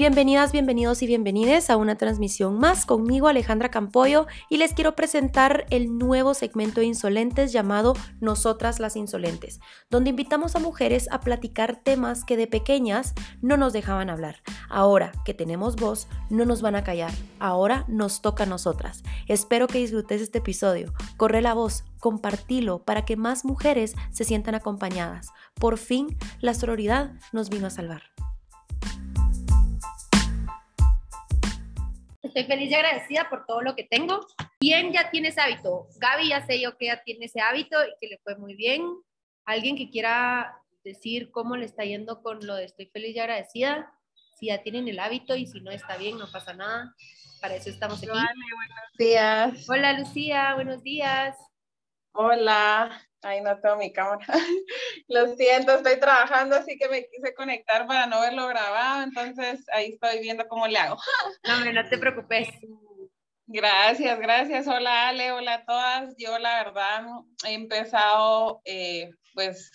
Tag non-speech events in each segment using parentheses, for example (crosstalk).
Bienvenidas, bienvenidos y bienvenides a una transmisión más conmigo Alejandra Campoyo y les quiero presentar el nuevo segmento de Insolentes llamado Nosotras las Insolentes, donde invitamos a mujeres a platicar temas que de pequeñas no nos dejaban hablar. Ahora que tenemos voz, no nos van a callar. Ahora nos toca a nosotras. Espero que disfrutes este episodio. Corre la voz, compartilo para que más mujeres se sientan acompañadas. Por fin, la sororidad nos vino a salvar. Estoy feliz y agradecida por todo lo que tengo. ¿Quién ya tiene ese hábito? Gaby ya sé yo que ya tiene ese hábito y que le fue muy bien. ¿Alguien que quiera decir cómo le está yendo con lo de estoy feliz y agradecida? Si ya tienen el hábito y si no está bien, no pasa nada. Para eso estamos aquí. Vale, buenos días. Hola Lucía, buenos días. Hola. Ay, no tengo mi cámara. (laughs) Lo siento, estoy trabajando, así que me quise conectar para no verlo grabado, entonces ahí estoy viendo cómo le hago. (laughs) No, no te preocupes. Gracias, gracias. Hola Ale, hola a todas. Yo la verdad he empezado, eh, pues,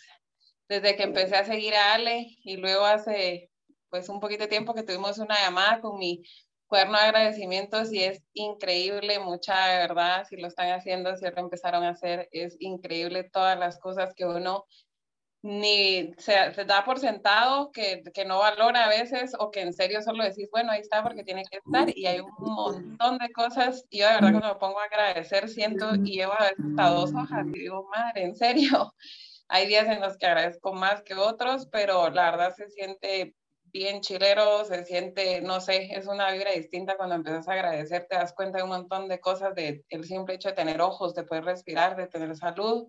desde que empecé a seguir a Ale y luego hace, pues, un poquito de tiempo que tuvimos una llamada con mi cuaderno de agradecimientos y es increíble, mucha de verdad, si lo están haciendo, si lo empezaron a hacer, es increíble todas las cosas que uno ni se, se da por sentado, que, que, no valora a veces o que en serio solo decís, bueno, ahí está porque tiene que estar y hay un montón de cosas y yo de verdad cuando me pongo a agradecer siento y llevo a veces hasta dos hojas y digo, madre, en serio, (laughs) hay días en los que agradezco más que otros, pero la verdad se siente bien chilero, se siente, no sé, es una vibra distinta cuando empiezas a agradecer, te das cuenta de un montón de cosas, de el simple hecho de tener ojos, de poder respirar, de tener salud.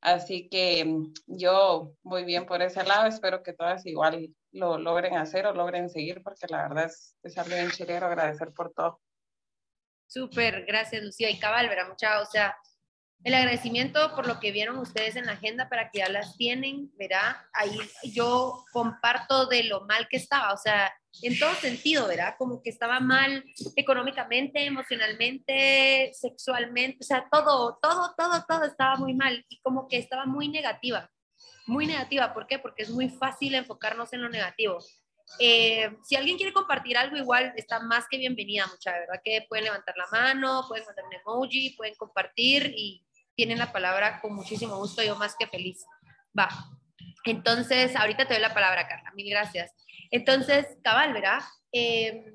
Así que mm, yo voy bien por ese lado, espero que todas igual lo logren hacer o logren seguir, porque la verdad es, es algo bien chilero agradecer por todo. Súper, gracias Lucía y Cabal, ¿verdad? Mucha, o sea, el agradecimiento por lo que vieron ustedes en la agenda para que ya las tienen, verá, ahí yo comparto de lo mal que estaba, o sea, en todo sentido, ¿verdad? Como que estaba mal económicamente, emocionalmente, sexualmente, o sea, todo, todo, todo, todo estaba muy mal y como que estaba muy negativa, muy negativa. ¿Por qué? Porque es muy fácil enfocarnos en lo negativo. Eh, si alguien quiere compartir algo igual, está más que bienvenida, mucha verdad que pueden levantar la mano, pueden mandar un emoji, pueden compartir y tienen la palabra con muchísimo gusto, yo más que feliz. Va. Entonces, ahorita te doy la palabra, Carla, mil gracias. Entonces, cabal, ¿verdad? Eh,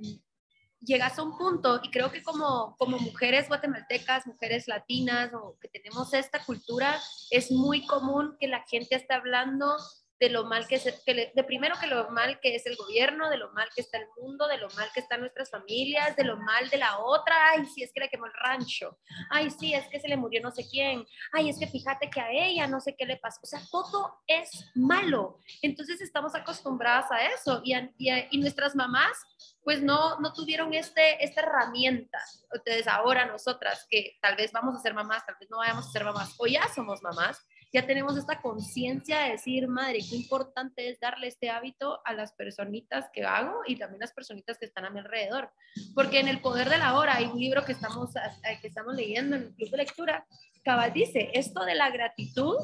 llegas a un punto y creo que como, como mujeres guatemaltecas, mujeres latinas o que tenemos esta cultura, es muy común que la gente esté hablando de lo mal que es, que de primero que lo mal que es el gobierno, de lo mal que está el mundo, de lo mal que están nuestras familias, de lo mal de la otra, ay, sí, es que le quemó el rancho, ay, sí, es que se le murió no sé quién, ay, es que fíjate que a ella no sé qué le pasó, o sea, todo es malo, entonces estamos acostumbradas a eso. Y, y, nuestras mamás pues no, no tuvieron este, esta herramienta. Entonces ahora nosotras que tal vez vamos a ser mamás, tal vez no vayamos a ser mamás o ya somos mamás, ya tenemos esta conciencia de decir, madre, qué importante es darle este hábito a las personitas que hago y también las personitas que están a mi alrededor. Porque en El Poder de la Hora hay un libro que estamos, eh, que estamos leyendo en el club de lectura, Cabal dice, esto de la gratitud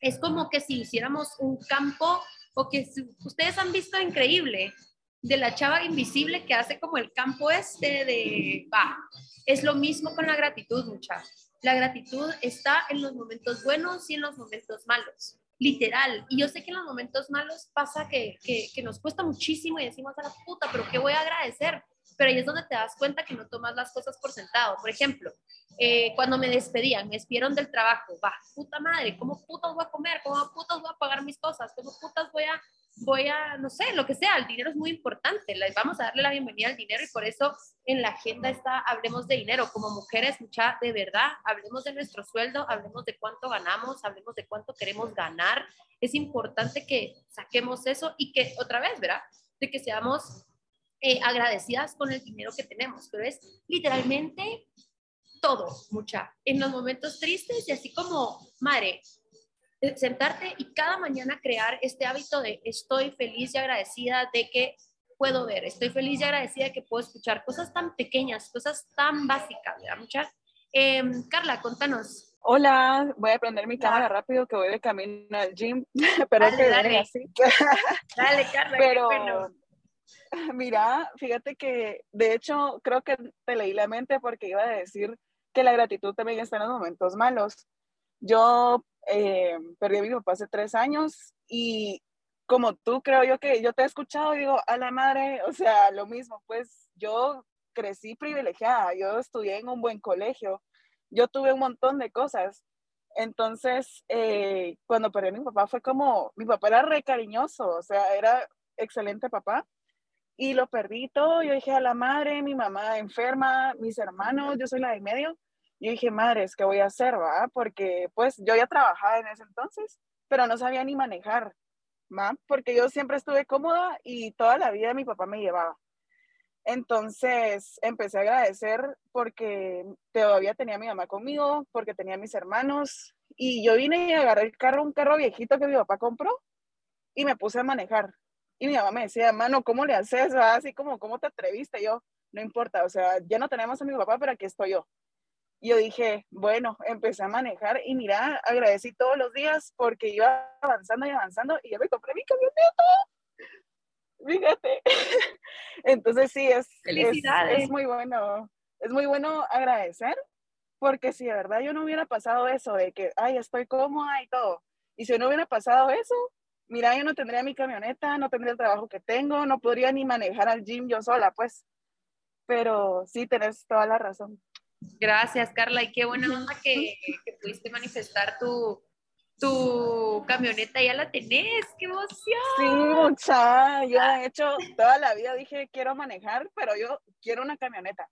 es como que si hiciéramos un campo o que ustedes han visto increíble de la chava invisible que hace como el campo este de, va, es lo mismo con la gratitud, muchachos la gratitud está en los momentos buenos y en los momentos malos, literal. Y yo sé que en los momentos malos pasa que, que, nos cuesta muchísimo y decimos a la puta, pero ¿qué voy a agradecer? Pero ahí es donde te das cuenta que no tomas las cosas por sentado. Por ejemplo, eh, cuando me despedían, me despidieron del trabajo, va, puta madre, ¿cómo putas voy a comer? ¿Cómo putas voy a pagar mis cosas? ¿Cómo putas voy a voy a, no sé, lo que sea, el dinero es muy importante, vamos a darle la bienvenida al dinero y por eso en la agenda está, hablemos de dinero, como mujeres, mucha, de verdad, hablemos de nuestro sueldo, hablemos de cuánto ganamos, hablemos de cuánto queremos ganar, es importante que saquemos eso y que otra vez, ¿verdad? De que seamos eh, agradecidas con el dinero que tenemos, pero es literalmente todo, mucha, en los momentos tristes y así como, madre, sentarte y cada mañana crear este hábito de estoy feliz y agradecida de que puedo ver, estoy feliz y agradecida de que puedo escuchar cosas tan pequeñas, cosas tan básicas, ¿verdad? Muchas. Em, Carla, contanos. Hola, voy a prender mi cámara rápido que voy de camino al gym, (laughs) pero dale, dale. así. dale, Carla. Pero, (laughs) Mira, fíjate que de hecho creo que te leí la mente porque iba a decir que la gratitud también está en los momentos malos. Yo eh, perdí a mi papá hace tres años y como tú creo yo que yo te he escuchado digo, a la madre, o sea, lo mismo, pues yo crecí privilegiada, yo estudié en un buen colegio, yo tuve un montón de cosas. Entonces, eh, cuando perdí a mi papá fue como, mi papá era re cariñoso, o sea, era excelente papá, y lo perdí todo. Yo dije a la madre, mi mamá enferma, mis hermanos, yo soy la de medio. Yo dije, madre, ¿qué voy a hacer, va? Porque pues yo ya trabajaba en ese entonces, pero no sabía ni manejar, ¿va? Porque yo siempre estuve cómoda y toda la vida mi papá me llevaba. Entonces empecé a agradecer porque todavía tenía a mi mamá conmigo, porque tenía a mis hermanos. Y yo vine y agarré el carro, un carro viejito que mi papá compró y me puse a manejar. Y mi mamá me decía, mano, ¿cómo le haces? Así como, ¿cómo te atreviste? Yo, no importa, o sea, ya no tenemos a mi papá, pero aquí estoy yo. Y yo dije, bueno, empecé a manejar y mira, agradecí todos los días porque iba avanzando y avanzando y ya me compré mi camioneta. Fíjate. (laughs) Entonces sí, es, es, es muy bueno, es muy bueno agradecer porque si de verdad yo no hubiera pasado eso de que, ay, estoy cómoda y todo, y si no hubiera pasado eso, mira, yo no tendría mi camioneta, no tendría el trabajo que tengo, no podría ni manejar al gym yo sola, pues. Pero sí, tenés toda la razón. Gracias, Carla, y qué buena onda que, que pudiste manifestar tu, tu camioneta, ya la tenés, qué emoción. Sí, mucha, yo de hecho toda la vida dije quiero manejar, pero yo quiero una camioneta.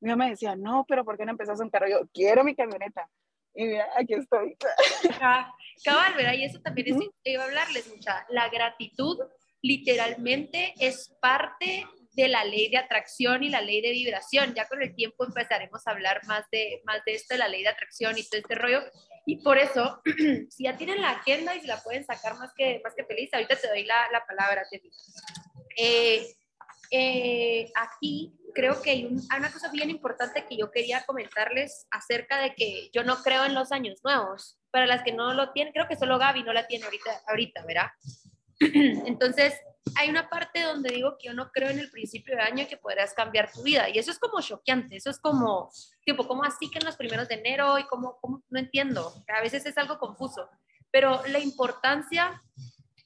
Mi mamá me decía, no, pero ¿por qué no empezás un carro? Yo quiero mi camioneta. Y mira, aquí estoy. (laughs) cabal, ¿verdad? Y eso también es, iba a hablarles mucha. La gratitud literalmente es parte de la ley de atracción y la ley de vibración. Ya con el tiempo empezaremos a hablar más de, más de esto, de la ley de atracción y todo este rollo. Y por eso, (clears throat) si ya tienen la agenda y se la pueden sacar más que, más que feliz, ahorita te doy la, la palabra, Tefi. Eh, eh, aquí creo que hay, una cosa bien importante que yo quería comentarles acerca de que yo no creo en los años nuevos. Para las que no lo tienen, creo que solo Gaby no la tiene ahorita, ahorita ¿verdad? (clears throat) Entonces, hay una parte donde digo que yo no creo en el principio de año que podrás cambiar tu vida. Y eso es como choqueante, eso es como, tipo, ¿cómo así que en los primeros de enero? Y cómo, cómo no entiendo. A veces es algo confuso. Pero la importancia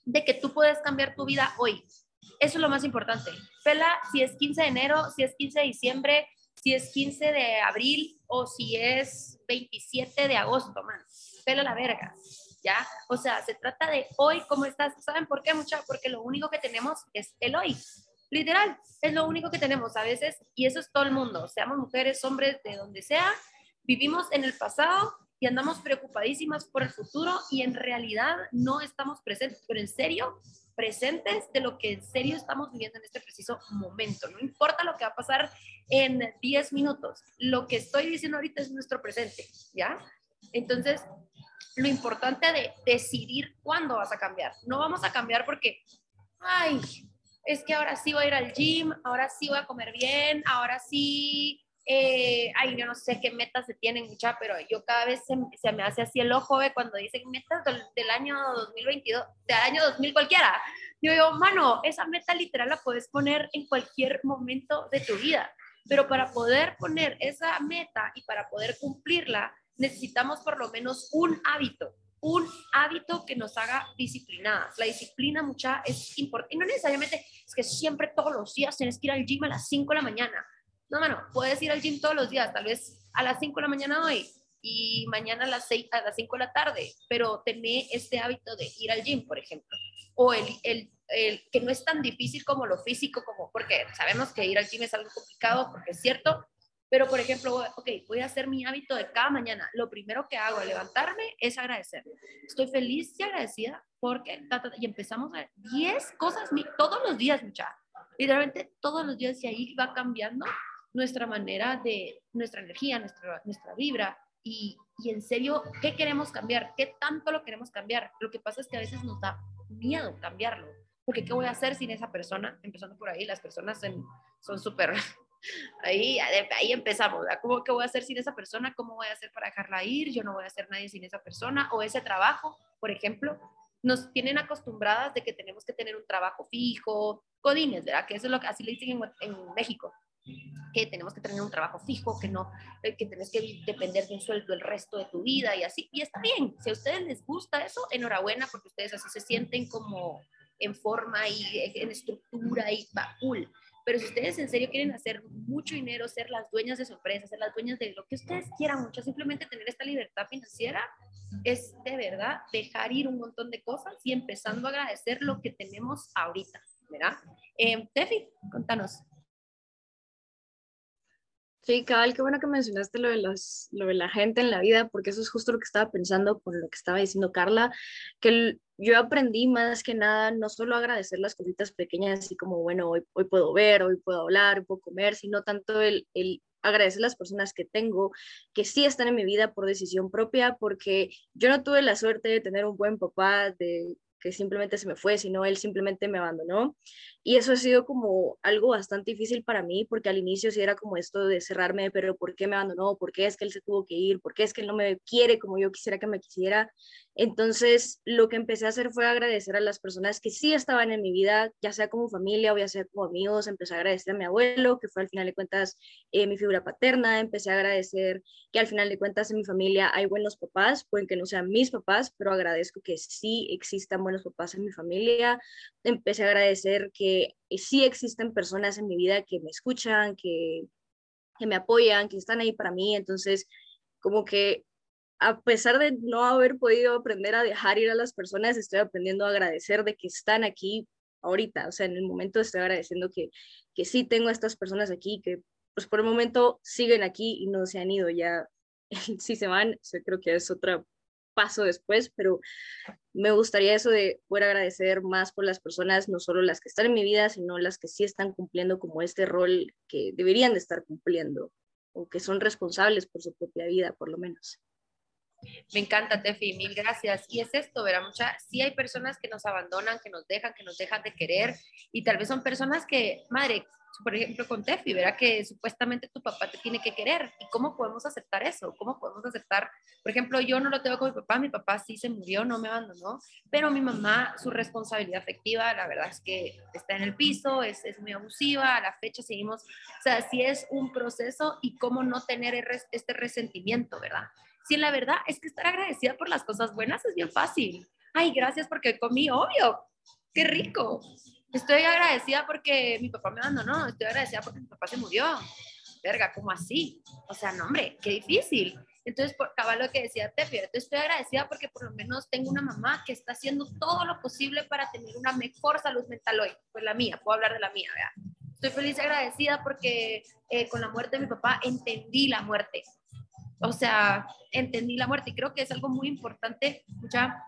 de que tú puedes cambiar tu vida hoy. Eso es lo más importante. Pela si es 15 de enero, si es 15 de diciembre, si es 15 de abril o si es 27 de agosto, man. Pela la verga, ¿ya? O sea, se trata de hoy, ¿cómo estás? ¿Saben por qué, mucha? Porque lo único que tenemos es el hoy. Literal, es lo único que tenemos a veces y eso es todo el mundo, seamos mujeres, hombres, de donde sea, vivimos en el pasado y andamos preocupadísimas por el futuro y en realidad no estamos presentes, pero en serio, presentes de lo que en serio estamos viviendo en este preciso momento. No importa lo que va a pasar en 10 minutos, lo que estoy diciendo ahorita es nuestro presente, ¿ya? Entonces, lo importante de decidir cuándo vas a cambiar. No vamos a cambiar porque, ay, es que ahora sí voy a ir al gym, ahora sí voy a comer bien, ahora sí eh, ay, yo no sé qué metas se tienen, mucha, pero yo cada vez se, me hace así el ojo ¿ve? cuando dicen metas del, año 2022, del año 2000 cualquiera. Yo digo, mano, esa meta literal la puedes poner en cualquier momento de tu vida, pero para poder poner esa meta y para poder cumplirla, necesitamos por lo menos un hábito, un hábito que nos haga disciplinadas. La disciplina mucha es importante, y no necesariamente es que siempre todos los días tienes que ir al gym a las 5 de la mañana no, mano, puedes ir al gym todos los días, tal vez a las 5 de la mañana hoy y mañana a las, 6, a las 5 de la tarde, pero tener este hábito de ir al gym, por ejemplo. O el, el, el, que no es tan difícil como lo físico, como porque sabemos que ir al gym es algo complicado, porque es cierto, pero por ejemplo, ok, voy a hacer mi hábito de cada mañana. Lo primero que hago al levantarme es agradecer. Estoy feliz y agradecida porque, y empezamos a 10 cosas todos los días, mucha. Literalmente todos los días y ahí va cambiando nuestra manera de, nuestra energía, nuestra, nuestra vibra y, y en serio, ¿qué queremos cambiar? ¿Qué tanto lo queremos cambiar? Lo que pasa es que a veces nos da miedo cambiarlo, porque ¿qué voy a hacer sin esa persona? Empezando por ahí, las personas son súper... (laughs) Ahí, ahí empezamos, ¿cómo qué voy a hacer sin esa persona? ¿Cómo voy a hacer para dejarla ir? Yo no voy a hacer nadie sin esa persona o ese trabajo, por ejemplo. nos tienen acostumbradas de que tenemos que tener un trabajo fijo, codines, ¿verdad? Que eso es lo que así le dicen en, en México que tenemos que tener un trabajo fijo, que no, eh, que tenés que depender de un sueldo el resto de tu vida y así. Y está bien, si a ustedes les gusta eso, enhorabuena, porque ustedes así se sienten como en forma y en estructura y va cool. Pero si ustedes en serio quieren hacer mucho dinero, ser las dueñas de su empresa, ser las dueñas de lo que ustedes quieran mucho, simplemente tener esta libertad financiera, es de verdad dejar ir un montón de cosas y empezando a agradecer lo que tenemos ahorita, ¿verdad? Eh, Tefi, contanos. Sí, cabal, qué bueno que mencionaste lo de, las, lo de la gente en la vida, porque eso es justo lo que estaba pensando con lo que estaba diciendo Carla, que yo aprendí más que nada no solo agradecer las cositas pequeñas, así como, bueno, hoy, hoy puedo ver, hoy puedo hablar, hoy puedo comer, sino tanto el, el agradecer las personas que tengo, que sí están en mi vida por decisión propia, porque yo no tuve la suerte de tener un buen papá, de que simplemente se me fue, sino él simplemente me abandonó. Y eso ha sido como algo bastante difícil para mí, porque al inicio sí era como esto de cerrarme, pero ¿por qué me abandonó? ¿Por qué es que él se tuvo que ir? ¿Por qué es que él no me quiere como yo quisiera que me quisiera? Entonces, lo que empecé a hacer fue agradecer a las personas que sí estaban en mi vida, ya sea como familia o ya sea como amigos. Empecé a agradecer a mi abuelo, que fue al final de cuentas eh, mi figura paterna. Empecé a agradecer que al final de cuentas en mi familia hay buenos papás, pueden que no sean mis papás, pero agradezco que sí existan buenos papás en mi familia. Empecé a agradecer que sí existen personas en mi vida que me escuchan, que, que me apoyan, que están ahí para mí. Entonces, como que a pesar de no haber podido aprender a dejar ir a las personas, estoy aprendiendo a agradecer de que están aquí ahorita. O sea, en el momento estoy agradeciendo que, que sí tengo a estas personas aquí, que pues por el momento siguen aquí y no se han ido. Ya (laughs) si se van, creo que es otro paso después, pero me gustaría eso de poder agradecer más por las personas, no solo las que están en mi vida, sino las que sí están cumpliendo como este rol que deberían de estar cumpliendo o que son responsables por su propia vida, por lo menos. Me encanta, Tefi, mil gracias. Y es esto, verá, mucha, sí hay personas que nos abandonan, que nos dejan, que nos dejan de querer, y tal vez son personas que, madre, por ejemplo, con Tefi, verá que supuestamente tu papá te tiene que querer. ¿Y cómo podemos aceptar eso? ¿Cómo podemos aceptar? Por ejemplo, yo no lo tengo con mi papá, mi papá sí se murió, no me abandonó, pero mi mamá, su responsabilidad afectiva, la verdad es que está en el piso, es, es muy abusiva, a la fecha seguimos, o sea, sí es un proceso y cómo no tener este resentimiento, ¿verdad? Si la verdad es que estar agradecida por las cosas buenas es bien fácil. Ay, gracias porque comí, obvio. Qué rico. Estoy agradecida porque mi papá me abandonó. Estoy agradecida porque mi papá se murió. Verga, ¿cómo así? O sea, no, hombre, qué difícil. Entonces, por cabal lo que decía Tefi, estoy agradecida porque por lo menos tengo una mamá que está haciendo todo lo posible para tener una mejor salud mental hoy. Pues la mía, puedo hablar de la mía, ¿verdad? Estoy feliz y agradecida porque eh, con la muerte de mi papá entendí la muerte o sea, entendí la muerte y creo que es algo muy importante. Ya,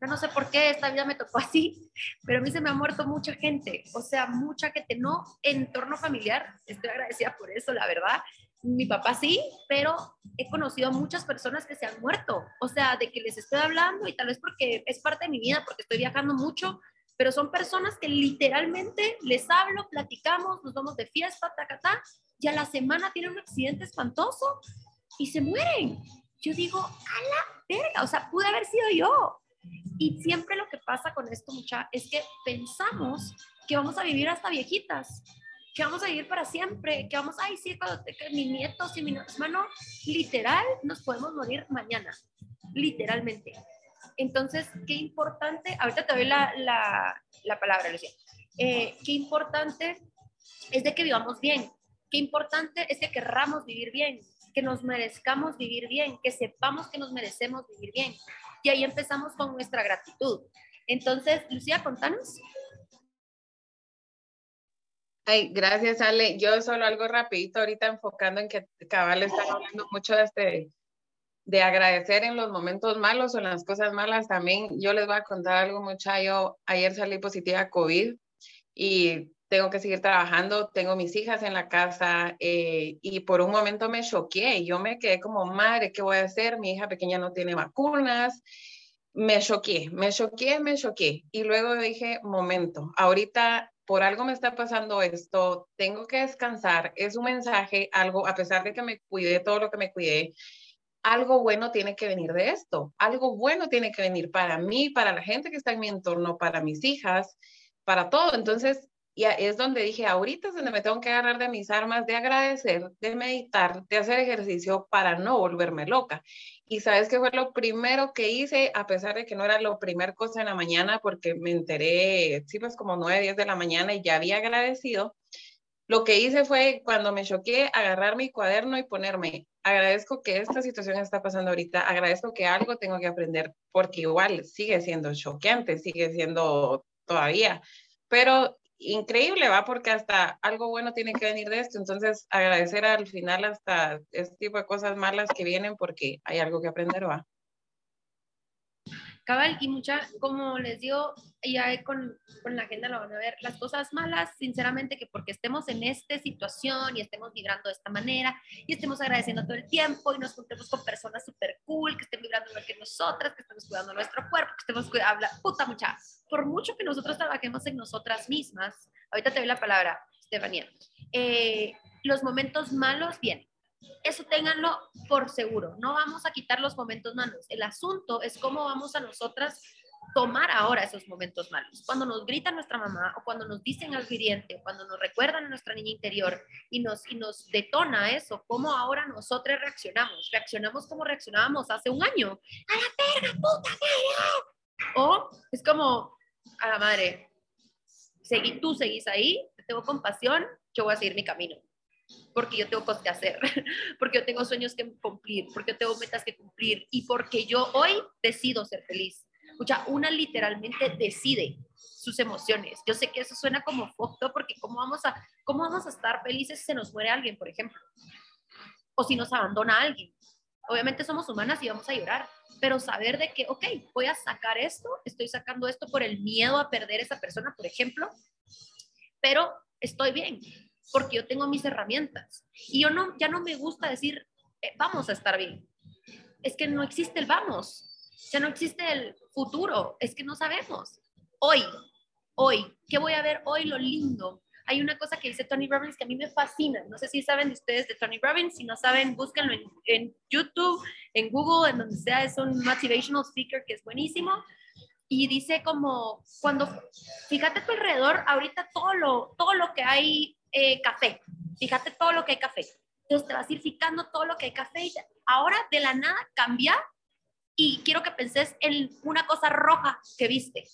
no sé por qué esta vida me tocó así, pero a mí se me ha muerto mucha gente, o sea, mucha gente, no entorno familiar, estoy agradecida por eso, la verdad. Mi papá sí, pero he conocido a muchas personas que se han muerto, o sea, de que les estoy hablando y tal vez porque es parte de mi vida, porque estoy viajando mucho, pero son personas que literalmente les hablo, platicamos, nos vamos de fiesta, ta, y a la semana tienen un accidente espantoso y se mueren. Yo digo, a la verga, o sea, pude haber sido yo. Y siempre lo que pasa con esto, mucha, es que pensamos que vamos a vivir hasta viejitas, que vamos a vivir para siempre, que vamos, ay, sí, cuando te, mis nietos y mi hermano, literal, nos podemos morir mañana, literalmente. Entonces, qué importante, ahorita te doy la, la, la palabra, Lucía, eh, qué importante es de que vivamos bien, qué importante es que querramos vivir bien, que nos merezcamos vivir bien, que sepamos que nos merecemos vivir bien. Y ahí empezamos con nuestra gratitud. Entonces, Lucía, contanos. Ay, gracias, Ale. Yo solo algo rapidito ahorita enfocando en que Cabal está hablando mucho de este de agradecer en los momentos malos o en las cosas malas también. Yo les voy a contar algo mucho. Yo ayer salí positiva a COVID y tengo que seguir trabajando, tengo mis hijas en la casa eh, y por un momento me choqué, yo me quedé como, madre, ¿qué voy a hacer? Mi hija pequeña no tiene vacunas, me choqué, me choqué, me choqué. Y luego dije, momento, ahorita por algo me está pasando esto, tengo que descansar, es un mensaje, algo, a pesar de que me cuidé todo lo que me cuidé, algo bueno tiene que venir de esto, algo bueno tiene que venir para mí, para la gente que está en mi entorno, para mis hijas, para todo. Entonces, y es donde dije, ahorita es donde me tengo que agarrar de mis armas, de agradecer, de meditar, de hacer ejercicio para no volverme loca. Y sabes que fue lo primero que hice, a pesar de que no era lo primer cosa en la mañana, porque me enteré, sí, pues como 9, 10 de la mañana y ya había agradecido. Lo que hice fue, cuando me choqué, agarrar mi cuaderno y ponerme, agradezco que esta situación está pasando ahorita, agradezco que algo tengo que aprender, porque igual sigue siendo choqueante, sigue siendo todavía, pero increíble, va, porque hasta algo bueno tiene que venir de esto. Entonces, agradecer al final hasta este tipo de cosas malas que vienen porque hay algo que aprender, va. Cabal, y mucha, como les digo, ya con, con, la agenda lo van a ver, las cosas malas, sinceramente, que porque estemos en esta situación y estemos vibrando de esta manera y estemos agradeciendo todo el tiempo y nos juntemos con personas súper cool, que estén vibrando igual que nosotras, que estemos cuidando nuestro cuerpo, que estemos cuidando, puta mucha, por mucho que nosotros trabajemos en nosotras mismas, ahorita te doy la palabra, Estefanía, eh, los momentos malos vienen eso ténganlo por seguro. No vamos a quitar los momentos malos. El asunto es cómo vamos a nosotras tomar ahora esos momentos malos. Cuando nos grita nuestra mamá o cuando nos dicen al hiriente, cuando nos recuerdan a nuestra niña interior y nos, y nos detona eso, cómo ahora nosotras reaccionamos. Reaccionamos como reaccionábamos hace un año. ¡A la perra, puta madre! O es como, a la madre, seguí, tú seguís ahí, te tengo compasión, yo voy a seguir mi camino porque yo tengo cosas que hacer, (laughs) porque yo tengo sueños que cumplir, porque yo tengo metas que cumplir y porque yo hoy decido ser feliz. Escucha, una literalmente decide sus emociones. Yo sé que eso suena como foto porque ¿cómo vamos, a, ¿cómo vamos a estar felices si se nos muere alguien, por ejemplo? O si nos abandona alguien. Obviamente somos humanas y vamos a llorar, pero saber de que, ok, voy a sacar esto, estoy sacando esto por el miedo a perder esa persona, por ejemplo, pero estoy bien, porque yo tengo mis herramientas. Y yo no, ya no me gusta decir, eh, vamos a estar bien. Es que no existe el vamos, ya no existe el futuro, es que no sabemos. Hoy, hoy, ¿qué voy a ver hoy? Lo lindo. Hay una cosa que dice Tony Robbins que a mí me fascina. No sé si saben de ustedes de Tony Robbins. Si no saben, búsquenlo en, en YouTube, en Google, en donde sea. Es un motivational speaker que es buenísimo y dice como cuando fíjate a tu alrededor ahorita todo lo todo lo que hay eh, café. Fíjate todo lo que hay café. Entonces te vas a ir fijando todo lo que hay café. Ahora de la nada cambia y quiero que penses en una cosa roja que viste.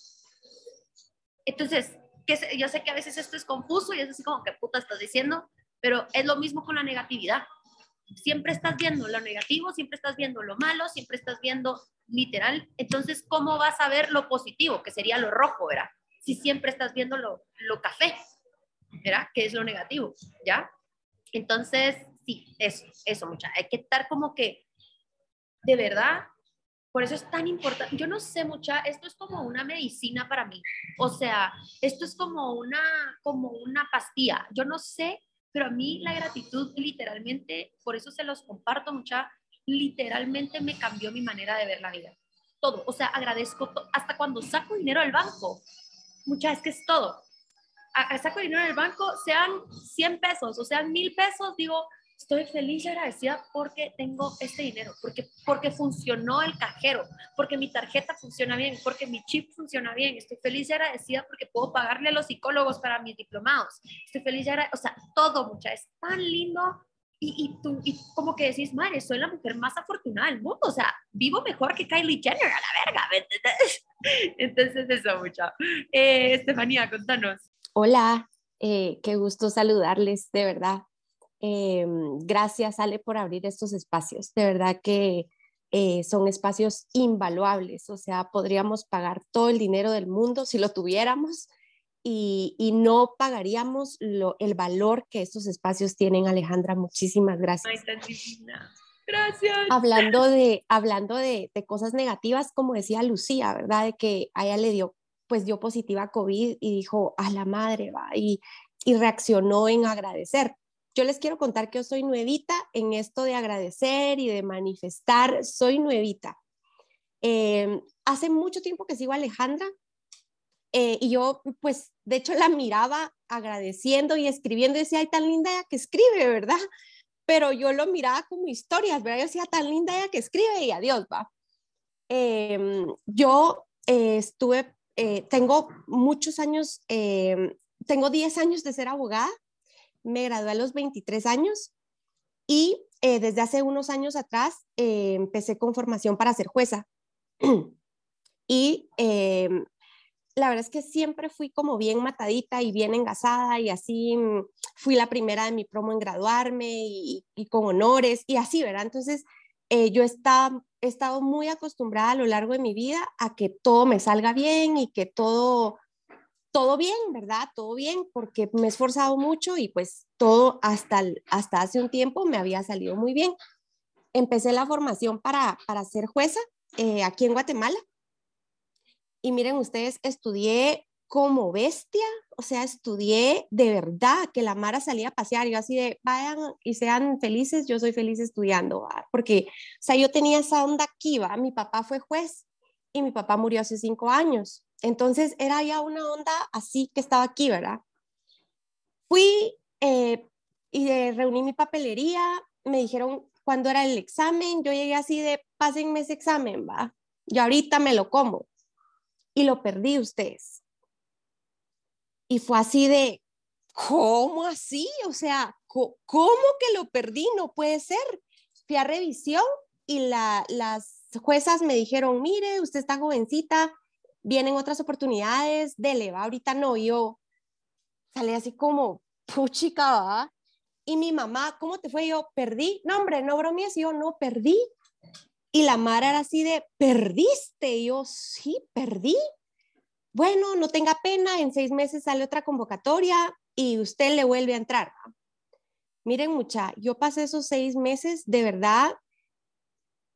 Entonces, que yo sé que a veces esto es confuso y es así como que puta estás diciendo, pero es lo mismo con la negatividad. Siempre estás viendo lo negativo, siempre estás viendo lo malo, siempre estás viendo literal. Entonces, ¿cómo vas a ver lo positivo, que sería lo rojo, ¿verdad? Si siempre estás viendo lo, lo café. ¿Verdad? Que es lo negativo, ¿ya? Entonces, sí, eso, eso, mucha. Hay que estar como que, de verdad, por eso es tan importante. Yo no sé mucha, esto es como una medicina para mí. O sea, esto es como una, como una pastilla. Yo no sé, pero a mí la gratitud literalmente, por eso se los comparto mucha, literalmente me cambió mi manera de ver la vida. Todo. O sea, agradezco hasta cuando saco dinero del banco. Mucha, es que es todo saco dinero en el banco, sean 100 pesos o sean 1000 pesos, digo, estoy feliz y agradecida porque tengo este dinero, porque, porque funcionó el cajero, porque mi tarjeta funciona bien, porque mi chip funciona bien. Estoy feliz y agradecida porque puedo pagarle a los psicólogos para mis diplomados. Estoy feliz y agradecida, o sea, todo, mucha, es tan lindo. Y, y, tú, y como que decís, madre, soy la mujer más afortunada del mundo, o sea, vivo mejor que Kylie Jenner, a la verga, (laughs) Entonces, eso, mucha. Eh, Estefanía, contanos. Hola, eh, qué gusto saludarles, de verdad. Eh, gracias, Ale, por abrir estos espacios. De verdad que eh, son espacios invaluables. O sea, podríamos pagar todo el dinero del mundo si lo tuviéramos y, no pagaríamos el valor que estos espacios tienen. Alejandra, muchísimas gracias. Gracias. Hablando de, hablando de, de, cosas negativas, como decía Lucía, ¿verdad? De que a ella le dio pues dio positiva a COVID y dijo, a la madre, va, y, y reaccionó en agradecer. Yo les quiero contar que yo soy nuevita en esto de agradecer y de manifestar, soy nuevita. Em, hace mucho tiempo que sigo a Alejandra eh, y yo, pues, de hecho la miraba agradeciendo y escribiendo y decía, ay, tan linda que escribe, ¿verdad? pero yo lo miraba como historias, ¿verdad? Yo decía, tan linda ella que escribe y adiós, va. Em, yo eh, estuve, eh, tengo muchos años, em, tengo 10 años de ser abogada, me gradué a los 23 años y eh, desde hace unos años atrás empecé con formación para ser jueza. (clears throat) y la verdad es que siempre fui como bien matadita y bien engasada y así mm, fui la primera de mi promo en graduarme y, con honores y así, ¿verdad? Entonces, eh, yo está, he estado muy acostumbrada a lo largo de mi vida a que todo me salga bien y que todo, todo bien, ¿verdad? Todo bien, porque me he esforzado mucho y pues todo hasta, hasta hace un tiempo me había salido muy bien. Empecé la formación para, para ser jueza eh, aquí en Guatemala y miren ustedes, estudié como bestia, o sea, estudié de verdad que la Mara salía a pasear, yo así de, vayan y sean felices, yo soy feliz estudiando, porque, o sea, yo tenía esa onda aquí, ¿va? mi papá fue juez y mi papá murió hace cinco años, entonces era ya una onda así que estaba aquí, ¿verdad? Fui eh, y reuní mi papelería, me dijeron cuándo era el examen, yo llegué así de, pásenme ese examen, va, y ahorita me lo como y lo perdí ustedes. Y fue así de, ¿cómo así? O sea, ¿cómo que lo perdí? No puede ser. Fui a revisión y la, las juezas me dijeron, mire, usted está jovencita, vienen otras oportunidades, dele, va, ahorita no, yo salí así como, puchica, ¿va? Y mi mamá, ¿cómo te fue? Yo, perdí. No, hombre, no bromees, yo no perdí. Y la Mara era así de, ¿perdiste? Y yo, sí, perdí. Bueno, no tenga pena, en seis meses sale otra convocatoria y usted le vuelve a entrar. Miren, mucha, yo pasé esos seis meses de verdad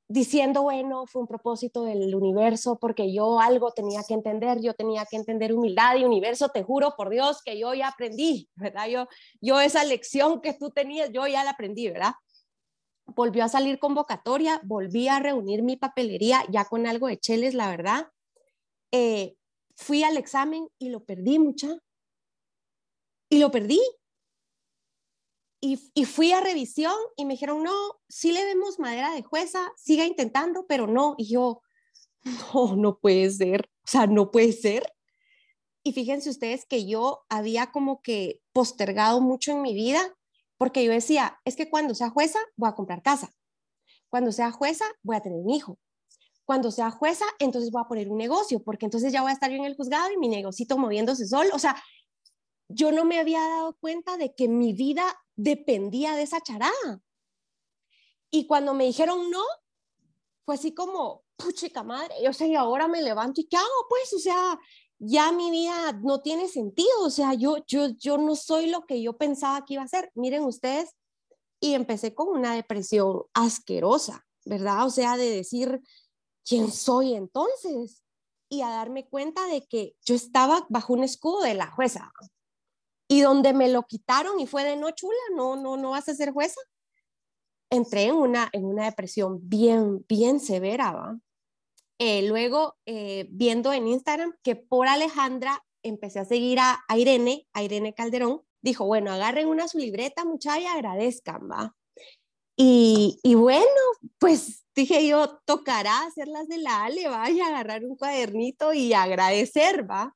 diciendo, bueno, fue un propósito del universo porque yo algo tenía que entender, yo tenía que entender humildad y universo, te juro por Dios que yo ya aprendí, ¿verdad? Yo, yo esa lección que tú tenías, yo ya la aprendí, ¿verdad? volvió a salir convocatoria, volví a reunir mi papelería ya con algo de cheles, la verdad. Eh, fui al examen y lo perdí mucha. Y lo perdí. Y, fui a revisión y me dijeron, no, sí le vemos madera de jueza, siga intentando, pero no. Y yo, no, no puede ser. O sea, no puede ser. Y fíjense ustedes que yo había como que postergado mucho en mi vida porque yo decía, es que cuando sea jueza voy a comprar casa, cuando sea jueza voy a tener un hijo, cuando sea jueza entonces voy a poner un negocio, porque entonces ya voy a estar yo en el juzgado y mi negocito moviéndose solo. O sea, yo no me había dado cuenta de que mi vida dependía de esa charada. Y cuando me dijeron no, fue así como, puchica madre, yo sé, y ahora me levanto y ¿qué hago? Pues, o sea, ya mi vida no tiene sentido, o sea, yo, yo, yo no soy lo que yo pensaba que iba a ser. Miren ustedes, y empecé con una depresión asquerosa, ¿verdad? O sea, de decir, ¿quién soy entonces? Y a darme cuenta de que yo estaba bajo un escudo de la jueza. Y donde me lo quitaron y fue de no chula, no, no, no vas a ser jueza. Entré en una, en una depresión bien, bien severa, ¿va? Eh, luego, eh, viendo en Instagram que por Alejandra empecé a seguir a, Irene, a Irene Calderón, dijo, bueno, agarren una su libreta, muchachos, y agradezcan, ¿va? Y, bueno, pues dije yo, tocará hacerlas de la Ale, ¿va? Y agarrar un cuadernito y agradecer, ¿va?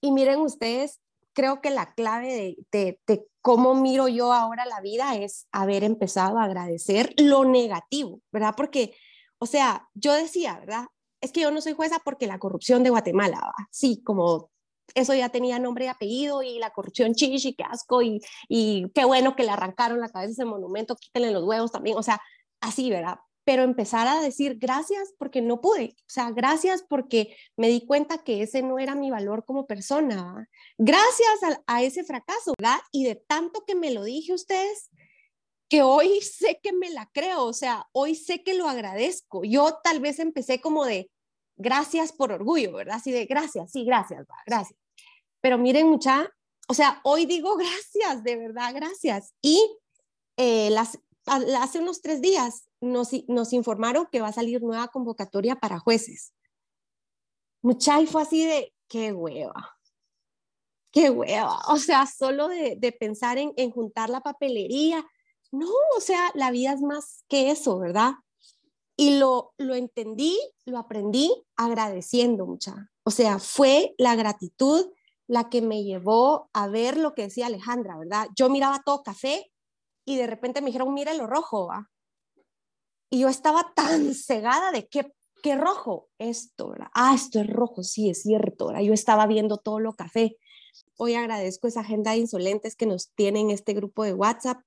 Y miren ustedes, creo que la clave de, de, de, cómo miro yo ahora la vida es haber empezado a agradecer lo negativo, ¿verdad? Porque o sea, yo decía, ¿verdad? Es que yo no soy jueza porque la corrupción de Guatemala, ¿va? sí, como eso ya tenía nombre y apellido y la corrupción (laughs) chichi, qué asco y, y qué bueno que le arrancaron la cabeza ese monumento, quítenle los huevos también, o sea, así, ¿verdad? Pero empezar a decir gracias porque no pude, o sea, gracias porque me di cuenta que ese no era mi valor como persona, gracias a, a, ese fracaso, ¿verdad? Y de tanto que me lo dije ustedes, que hoy (laughs) sé que me la creo, o sea, hoy sé que lo agradezco. Yo tal vez empecé como de gracias por orgullo, ¿verdad? Así de gracias, sí, gracias, gracias. Pero miren mucha, o sea, hoy digo (laughs) gracias, de verdad, gracias. Y eh, las, hace unos tres días nos, informaron que va a salir nueva convocatoria para jueces. Mucha, y fue así de, qué hueva, qué hueva. O sea, solo de, de pensar en, en juntar la papelería, no, o sea, la vida es más que eso, ¿verdad? Y lo, lo entendí, lo aprendí agradeciendo mucha. O sea, fue la gratitud la que me llevó a ver lo que decía Alejandra, ¿verdad? Yo miraba todo café y de repente me dijeron, mira lo rojo, ¿va? Y yo estaba tan cegada de qué, qué rojo, esto, ¿verdad? Ah, esto es rojo, sí, es cierto, ¿verdad? Yo estaba viendo todo lo café. Hoy agradezco esa agenda de insolentes que nos tienen este grupo de WhatsApp,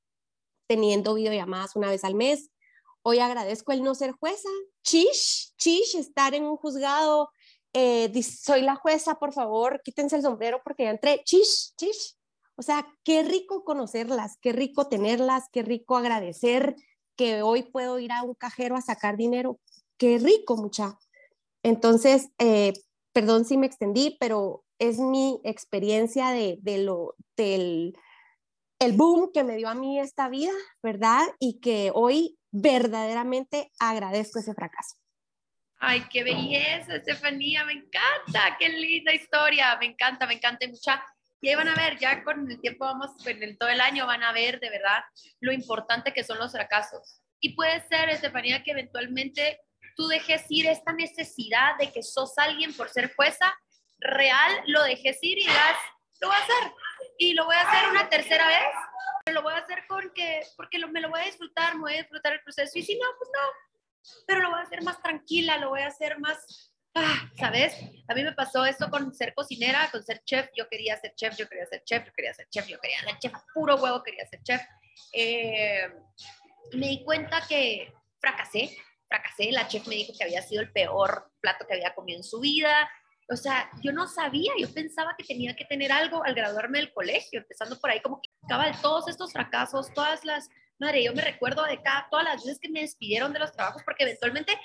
teniendo videollamadas una vez al mes. Hoy agradezco el no ser jueza, chish, chish, estar en un juzgado. Eh, soy la jueza, por favor, quítense el sombrero porque ya entré, chish, chish. O sea, qué rico conocerlas, qué rico tenerlas, qué rico agradecer que hoy puedo ir a un cajero a sacar dinero. Qué rico, mucha. Entonces, eh, perdón si me extendí, pero es mi experiencia de, de lo, del el boom que me dio a mí esta vida, ¿verdad? Y que hoy verdaderamente agradezco ese fracaso. Ay, qué belleza, Estefanía, me encanta, qué linda historia, me encanta, me encanta mucha. Y van a ver, ya con el tiempo vamos, en el, todo el año van a ver de verdad lo importante que son los fracasos. Y puede ser, Estefanía, que eventualmente tú dejes ir esta necesidad de que sos alguien por ser jueza, real, lo dejes ir y digas, lo voy a hacer. Y lo voy a hacer una tercera vez, pero lo voy a hacer porque, porque lo, me lo voy a disfrutar, me voy a disfrutar el proceso. Y si no, pues no. Pero lo voy a hacer más tranquila, lo voy a hacer más, ah, ¿sabes? A mí me pasó esto con ser cocinera, con ser chef. Yo quería ser chef, yo quería ser chef, yo quería ser chef, yo quería ser chef, puro huevo quería ser chef. Eh, me di cuenta que fracasé, fracasé. La chef me dijo que había sido el peor plato que había comido en su vida. O sea, yo no sabía, yo pensaba que tenía que tener algo al graduarme del colegio, empezando por ahí como que cabal, todos estos fracasos, todas las, madre, yo me recuerdo de cada, todas las veces que me despidieron de los trabajos, porque eventualmente,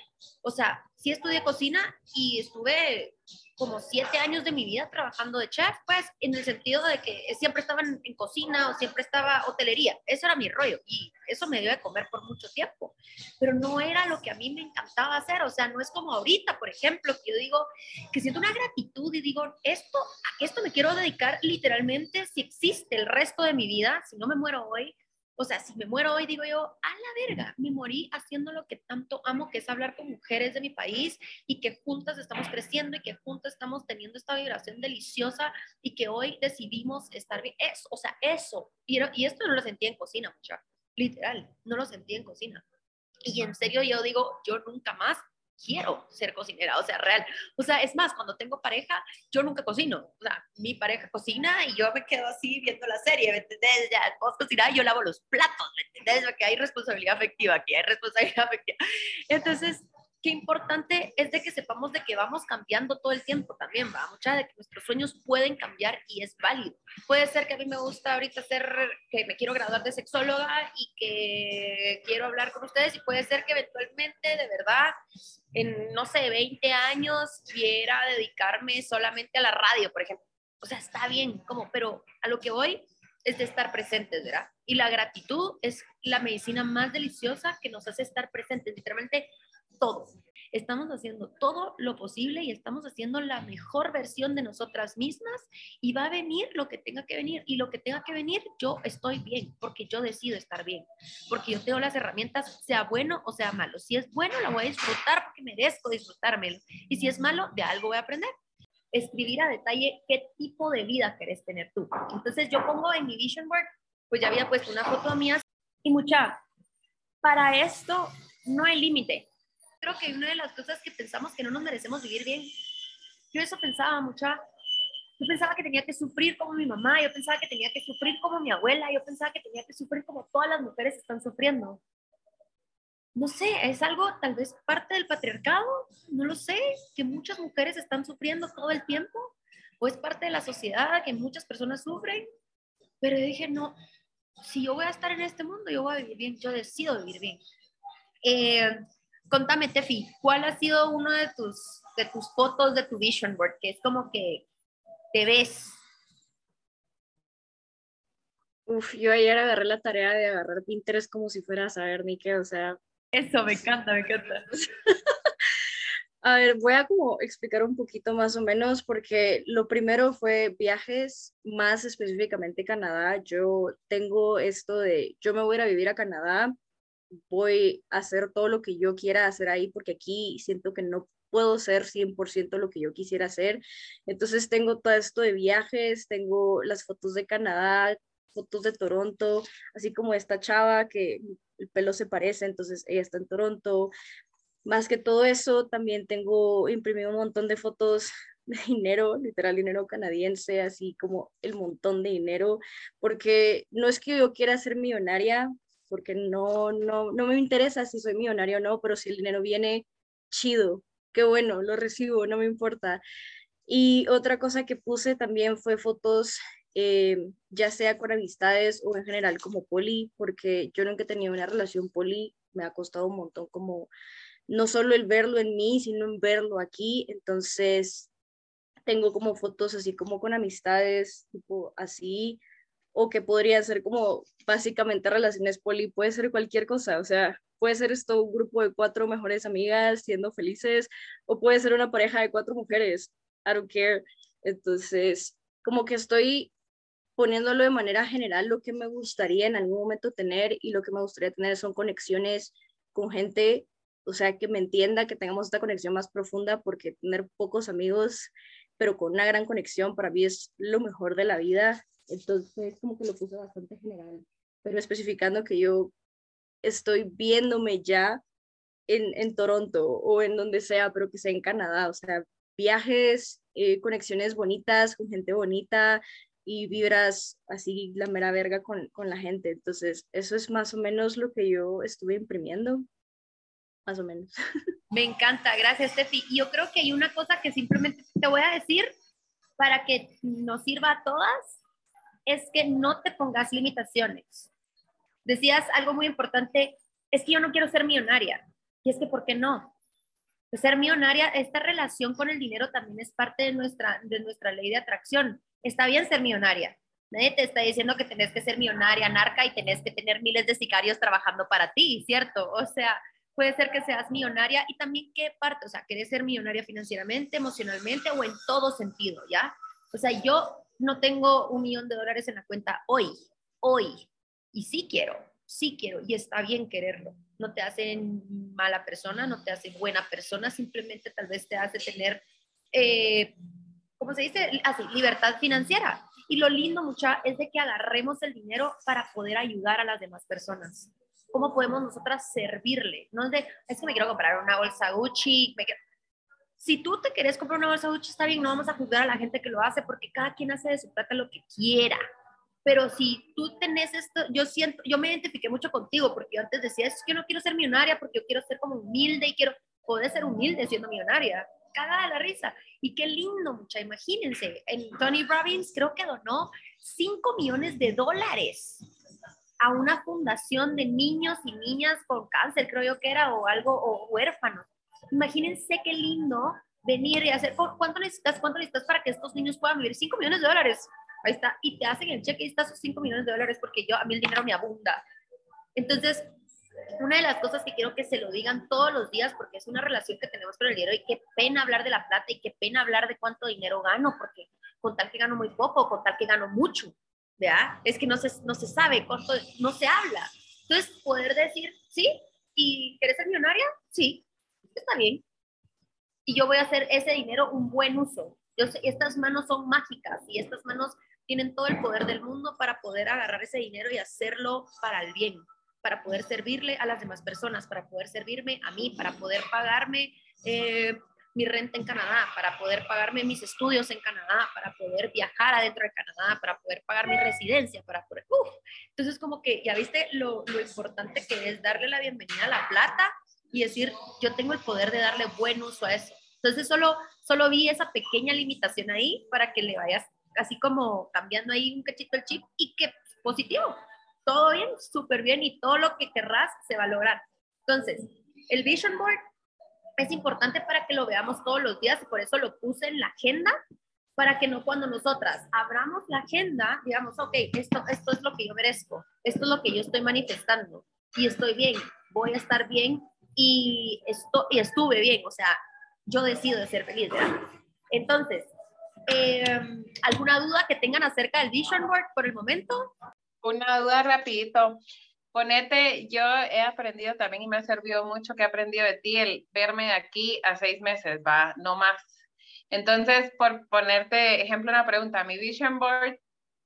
o sea, sí estudié cocina y estuve como siete años de mi vida trabajando de chef, pues en el sentido de que siempre estaba en, cocina o siempre estaba hotelería, eso era mi rollo y eso me dio de comer por mucho tiempo, pero no era lo que a mí me encantaba hacer, o sea, no es como ahorita, por ejemplo, que yo digo que siento una gratitud y digo, esto, a esto me quiero dedicar literalmente si existe el resto de mi vida, si no me muero hoy, o sea, si me muero hoy, digo yo, a la verga, me morí haciendo lo que tanto amo, que es hablar con mujeres de mi país y que juntas estamos creciendo y que juntas estamos teniendo esta vibración deliciosa y que hoy decidimos estar bien. Eso, o sea, eso. Y, y esto no lo sentí en cocina, mucha. Literal, no lo sentí en cocina. Y en serio yo digo, yo nunca más quiero ser cocinera, o sea, real. O sea, es más, cuando tengo pareja, yo nunca cocino. O sea, mi pareja cocina y yo me quedo así viendo la serie, ¿me entendés? Ya, vos cocinar y yo lavo los platos, ¿me entendés? Porque hay responsabilidad afectiva aquí, hay responsabilidad (laughs) afectiva. Entonces, qué importante es de que sepamos de que vamos cambiando todo el tiempo también, va, mucha de que nuestros sueños pueden cambiar y es válido. Puede ser que a mí me gusta ahorita ser, que me quiero graduar de sexóloga y que quiero hablar con ustedes y puede ser que eventualmente, de verdad, en, no sé, 20 años quiera dedicarme solamente a la radio, por ejemplo. O sea, está bien, como, pero a lo que voy es de estar presentes, ¿verdad? Y la gratitud es la medicina más deliciosa que nos hace estar presentes. Literalmente todo. Estamos haciendo todo lo posible y estamos haciendo la mejor versión de nosotras mismas y va a venir lo que tenga que venir. Y lo que tenga que venir, yo estoy bien, porque yo decido estar bien, porque yo tengo las herramientas, sea bueno o sea malo. Si es bueno, la voy a disfrutar porque merezco disfrutármelo. Y si es malo, de algo voy a aprender escribir a detalle qué tipo de vida querés tener tú. Entonces yo pongo en mi vision board, pues ya había puesto una foto mía y mucha, para esto no hay límite creo que una de las cosas que pensamos que no nos merecemos vivir bien. Yo eso pensaba mucha. Yo pensaba que tenía que sufrir como mi mamá, yo pensaba que tenía que sufrir como mi abuela, yo pensaba que tenía que sufrir como todas las mujeres están sufriendo. No sé, es algo tal vez parte del patriarcado, no lo sé, que muchas mujeres están sufriendo todo el tiempo, o es parte de la sociedad que muchas personas sufren, pero dije, no, si yo voy a estar en este mundo, yo voy a vivir bien, yo decido vivir bien. Eh, contame, Tefi, ¿cuál ha sido uno de tus, de tus fotos de tu vision board? Que es como que te ves. Uf, yo ayer agarré la tarea de agarrar Pinterest como si fuera a saber ni qué, o sea. Eso, me encanta, me encanta. (laughs) A ver, voy a como explicar un poquito más o menos porque lo primero fue viajes, más específicamente Canadá. Yo tengo esto de, yo me voy a ir a vivir a Canadá, voy a hacer todo lo que yo quiera hacer ahí porque aquí siento que no puedo ser 100% lo que yo quisiera hacer. Entonces tengo todo esto de viajes, tengo las fotos de Canadá, fotos de Toronto, así como esta chava que el pelo se parece, entonces ella está en Toronto, más que todo eso, también tengo imprimido un montón de fotos de dinero, literal dinero canadiense, así como el montón de dinero, porque no es que yo quiera ser millonaria, porque no, no, no me interesa si soy millonaria o no, pero si el dinero viene, chido, qué bueno, lo recibo, no me importa. Y otra cosa que puse también fue fotos, eh, ya sea con amistades o en general como poli, porque yo nunca he tenido una relación poli, me ha costado un montón como no solo el verlo en mí, sino en verlo aquí. Entonces, tengo como fotos así como con amistades, tipo así, o que podría ser como básicamente relaciones poli, puede ser cualquier cosa, o sea, puede ser esto un grupo de cuatro mejores amigas siendo felices, o puede ser una pareja de cuatro mujeres, I don't care. Entonces, como que estoy poniéndolo de manera general lo que me gustaría en algún momento tener y lo que me gustaría tener son conexiones con gente o sea, que me entienda, que tengamos esta conexión más profunda, porque tener pocos amigos, pero con una gran conexión, para mí es lo mejor de la vida. Entonces, como que lo puse bastante general, pero especificando que yo estoy viéndome ya en, en Toronto o en donde sea, pero que sea en Canadá, o sea, viajes, eh, conexiones bonitas con gente bonita y vibras así la mera verga con, con la gente. Entonces, eso es más o menos lo que yo estuve imprimiendo más o menos. (laughs) Me encanta, gracias, Steffi. Y yo creo que hay una cosa que simplemente te voy a decir para que nos sirva a todas, es que no te pongas limitaciones. Decías algo muy importante, es que yo no quiero ser millonaria. Y es que, ¿por qué no? ser millonaria, esta relación con el dinero también es parte de nuestra, de nuestra ley de atracción. Está bien ser millonaria. Nadie te está diciendo que tenés que ser millonaria, narca, y tenés que tener miles de sicarios trabajando para ti, ¿cierto? O sea, puede ser que seas millonaria y también qué parte, o sea, querés ser millonaria financieramente, emocionalmente o en todo sentido, ¿ya? O sea, yo no tengo un millón de dólares en la cuenta hoy, hoy, y sí quiero, sí quiero, y está bien quererlo. No te hace mala persona, no te hace buena persona, simplemente tal vez te hace tener, eh, ¿cómo se dice? Así, libertad financiera. Y lo lindo, mucha, es de que agarremos el dinero para poder ayudar a las demás personas cómo podemos nosotras servirle. No es de, es que me quiero comprar una bolsa Gucci. Si tú te quieres comprar una bolsa Gucci, está bien, no vamos a juzgar a la gente que lo hace porque cada quien hace de su plata lo que quiera. Pero si tú tenés esto, yo siento, yo me identifiqué mucho contigo porque yo antes decía, es que yo no quiero ser millonaria porque yo quiero ser como humilde y quiero poder ser humilde siendo millonaria. Cagada la risa. Y qué lindo, mucha, imagínense. En Tony Robbins creo que donó 5 millones de dólares a una fundación de niños y niñas con cáncer, creo yo que era, o algo, o huérfanos. Imagínense qué lindo venir y hacer, ¿cuánto necesitas, cuánto necesitas para que estos niños puedan vivir? 5 millones de dólares. Ahí está. Y te hacen el cheque y estás sus 5 millones de dólares porque yo, a mí el dinero me abunda. Entonces, una de las cosas que quiero que se lo digan todos los días, porque es una relación que tenemos con el dinero y qué pena hablar de la plata y qué pena hablar de cuánto dinero gano, porque con tal que gano muy poco, con tal que gano mucho. Es que no se, no se sabe, cuánto, no se habla. Entonces, poder decir, sí, ¿y quieres ser millonaria? Sí, está bien. Y yo voy a hacer ese dinero un buen uso. Yo sé, estas manos son mágicas y estas manos tienen todo el poder del mundo para poder agarrar ese dinero y hacerlo para el bien, para poder servirle a las demás personas, para poder servirme a mí, para poder pagarme eh, mi renta en Canadá, para poder pagarme mis estudios en Canadá, para poder viajar adentro de Canadá, para poder pagar mi residencia, para poder... Entonces, como que ya viste lo, lo importante que es darle la bienvenida a la plata y decir, yo tengo el poder de darle buen uso a eso. Entonces, solo, solo vi esa pequeña limitación ahí para que le vayas así como cambiando ahí un cachito el chip y que positivo, todo bien, súper bien y todo lo que querrás se va a lograr. Entonces, el Vision Board es importante para que lo veamos todos los días y por eso lo puse en la agenda, para que no cuando nosotras abramos la agenda, digamos, ok, esto, esto es lo que yo merezco, esto es lo que yo estoy manifestando y estoy bien, voy a estar bien y, esto, y estuve bien, o sea, yo decido ser feliz, ¿verdad? Entonces, em, ¿alguna duda que tengan acerca del Vision Board por el momento? Una duda rapidito. Ponete, yo he aprendido también y me ha servido mucho que he aprendido de ti el verme de aquí a seis meses, va, no más. Entonces, por ponerte ejemplo, una pregunta, mi vision board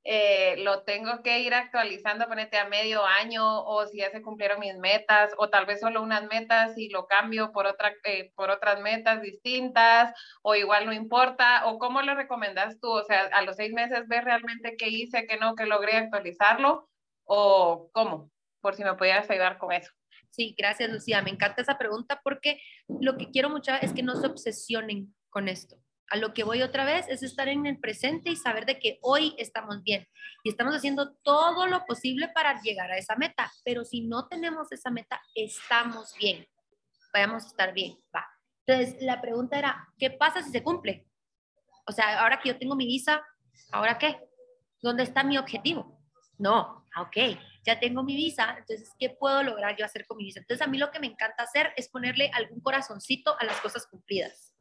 eh, lo tengo que ir actualizando, ponete a medio año o si ya se cumplieron mis metas o tal vez solo unas metas y lo cambio por, otra, eh, por otras metas distintas o igual no importa o cómo lo recomendas tú, o sea, a los seis meses ver realmente qué hice, qué no, que logré actualizarlo o cómo por si me pudieras ayudar con eso. Sí, gracias Lucía. Me encanta esa pregunta porque lo que quiero mucho es que no se obsesionen con esto. A lo que voy otra vez es estar en el presente y saber de que hoy estamos bien y estamos haciendo todo lo posible para llegar a esa meta. Pero si no tenemos esa meta, estamos bien. Vayamos a estar bien. Va. Entonces, la pregunta era, ¿qué pasa si se cumple? O sea, ahora que yo tengo mi visa, ¿ahora qué? ¿Dónde está mi objetivo? No, ah, ok ya tengo mi visa, entonces, ¿qué puedo lograr yo hacer con mi visa? Entonces, a mí lo que me encanta hacer es ponerle algún corazoncito a las cosas cumplidas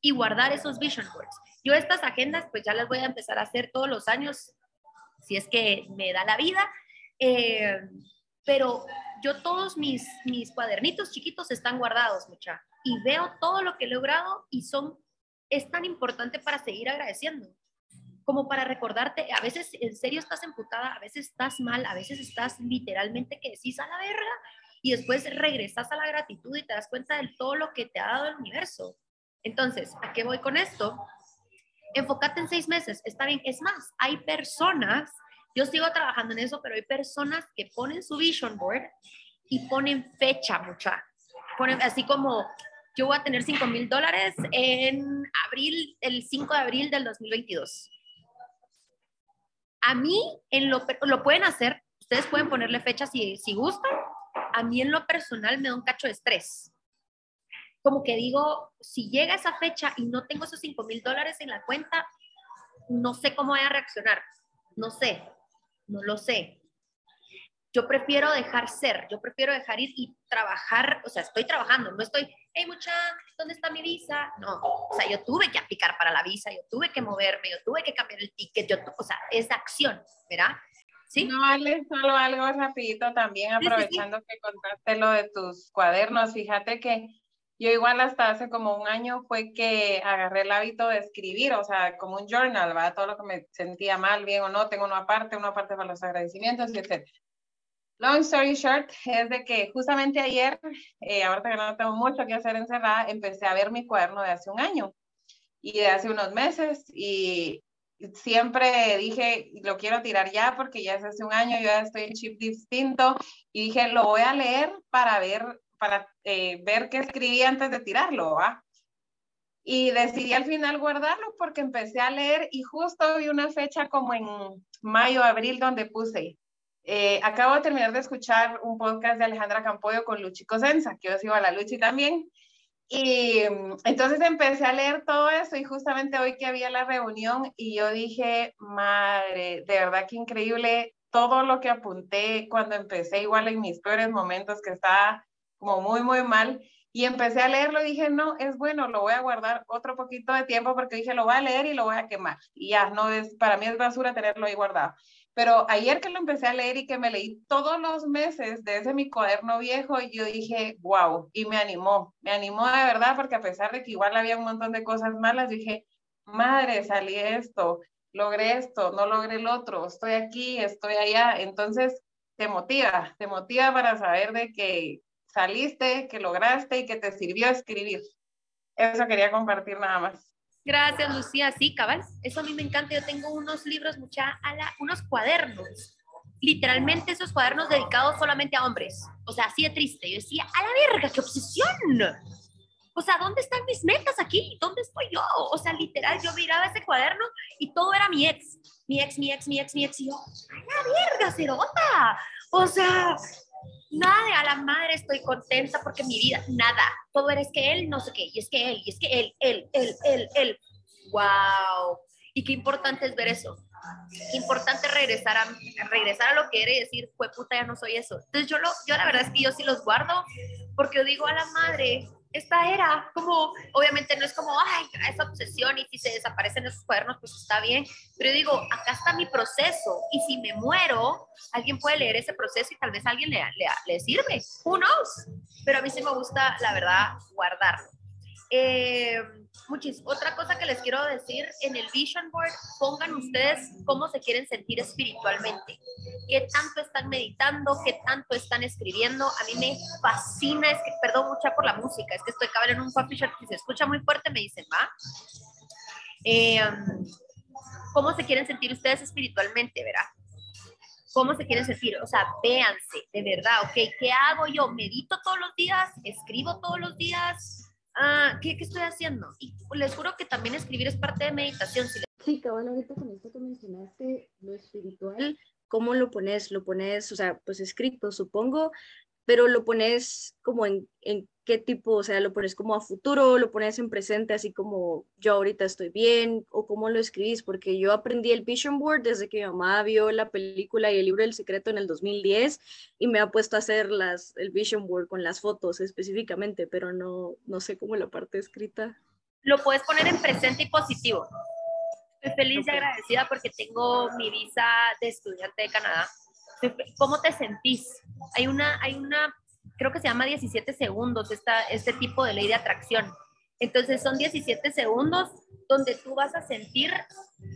y guardar esos vision boards. Yo estas agendas, pues ya las voy a empezar a hacer todos los años, si es que me da la vida, eh, pero yo todos mis, mis cuadernitos chiquitos están guardados, mucha, y veo todo lo que he logrado y son, es tan importante para seguir agradeciendo como para recordarte, a veces en serio estás emputada, a veces estás mal, a veces estás literalmente que decís a la verga y después regresas a la gratitud y te das cuenta de todo lo que te ha dado el universo. Entonces, ¿a qué voy con esto? Enfócate en seis meses, está bien. Es más, hay personas, yo sigo trabajando en eso, pero hay personas que ponen su vision board y ponen fecha, mucha. Ponen así como, yo voy a tener 5 mil dólares en abril, el 5 de abril del 2022 a mí, en lo, lo pueden hacer, ustedes pueden ponerle fecha si, si gustan. A mí en lo personal me da un cacho de estrés. Como que digo, si llega esa fecha y no tengo esos 5 mil dólares en la cuenta, no sé cómo voy a reaccionar. No sé, no lo sé. Yo prefiero dejar ser, yo prefiero dejar ir y trabajar, o sea, estoy trabajando, no estoy, hey mucha, ¿dónde está mi visa? No, o sea, yo tuve que aplicar para la visa, yo tuve que moverme, yo tuve que cambiar el ticket, yo, o sea, es acción, ¿verdad? ¿Sí? No, vale, solo algo rapidito también, aprovechando que contaste lo de tus cuadernos, fíjate que yo igual hasta hace como un año fue que agarré el hábito de escribir, o sea, como un journal, ¿verdad? Todo lo que me sentía mal, bien o no, tengo una parte, una parte para los agradecimientos, etc. Long story short, es de que justamente ayer, eh, ahorita que no tengo mucho que hacer encerrada, empecé a ver mi cuaderno de hace un año y de hace unos meses y siempre dije, lo quiero tirar ya porque ya es hace un año, yo ya estoy en chip distinto y dije, lo voy a leer para ver, para eh, ver qué escribí antes de tirarlo, ¿va? Y decidí al final guardarlo porque empecé a leer y justo vi una fecha como en mayo, abril, donde puse eh, acabo de terminar de escuchar un podcast de Alejandra Campoyo con Luchi Cosenza, que yo sigo a la Luchi también. Y entonces empecé a leer todo eso y justamente hoy que había la reunión y yo dije, madre, de verdad que increíble todo lo que apunté cuando empecé, igual en mis peores momentos que estaba como muy, muy mal. Y empecé a leerlo y dije, no, es bueno, lo voy a guardar otro poquito de tiempo porque dije, lo voy a leer y lo voy a quemar. Y ya, no es, para mí es basura tenerlo ahí guardado. Pero ayer que lo empecé a leer y que me leí todos los meses de ese mi cuaderno viejo, yo dije, wow, y me animó, me animó de verdad, porque a pesar de que igual había un montón de cosas malas, dije, madre, salí esto, logré esto, no logré el otro, estoy aquí, estoy allá. Entonces, te motiva, te motiva para saber de que saliste, que lograste y que te sirvió escribir. Eso quería compartir nada más. Gracias, Lucía. Sí, cabal. Eso a mí me encanta. Yo tengo unos libros, mucha, ala, unos cuadernos. Literalmente esos cuadernos dedicados solamente a hombres. O sea, así de triste. Yo decía, a la verga, qué obsesión. O sea, ¿dónde están mis metas aquí? ¿Dónde estoy yo? O sea, literal, yo miraba ese cuaderno y todo era mi ex. Mi ex, mi ex, mi ex, mi ex. Y yo, a la verga, cerota. O sea, nada de a la madre estoy contenta porque mi vida, nada. Todo era es que él, no sé qué, y es que él, y es que él, él, él, él, él. ¡Wow! Y qué importante es ver eso. Importante regresar a, regresar a lo que era y decir, fue puta, ya no soy eso. Entonces yo, lo, yo la verdad es que yo sí los guardo porque yo digo a la madre, esta era como, obviamente no es como, ay, esa obsesión y si se desaparecen esos cuadernos, pues está bien, pero digo, acá está mi proceso y si me muero, alguien puede leer ese proceso y tal vez alguien le, le, sirve, who knows, pero a mí sí me gusta, la verdad, guardarlo. Eh, muchis, otra cosa que les quiero decir, en el Vision Board pongan ustedes cómo se quieren sentir espiritualmente, qué tanto están meditando, qué tanto están escribiendo. A mí me fascina, es que, perdón mucha por la música, es que estoy cabal en un coffee shop y se escucha muy fuerte, me dicen, va. Eh, ¿Cómo se quieren sentir ustedes espiritualmente, verá? ¿Cómo se quieren sentir? O sea, véanse, de verdad, ok, ¿qué hago yo? ¿Medito todos los días? ¿Escribo todos los días? Ah, ¿qué, ¿qué, estoy haciendo? Y les juro que también escribir es parte de meditación. Si sí, cabal, ahorita con esto que mencionaste, lo espiritual, ¿cómo lo pones? Lo pones, o sea, pues escrito, supongo, pero lo pones como en, en qué tipo, o sea, lo pones como a futuro, lo pones en presente, así como yo ahorita estoy bien, o cómo lo escribís, porque yo aprendí el Vision Board desde que mi mamá vio la película y el libro del secreto en el 2010 y me ha puesto a hacer las, el Vision Board con las fotos específicamente, pero no, no sé cómo la parte escrita. Lo puedes poner en presente y positivo. Estoy feliz okay. y agradecida porque tengo mi visa de estudiante de Canadá. ¿Cómo te sentís? Hay una, hay una creo que se llama 17 segundos, esta, este tipo de ley de atracción. Entonces son 17 segundos donde tú vas a sentir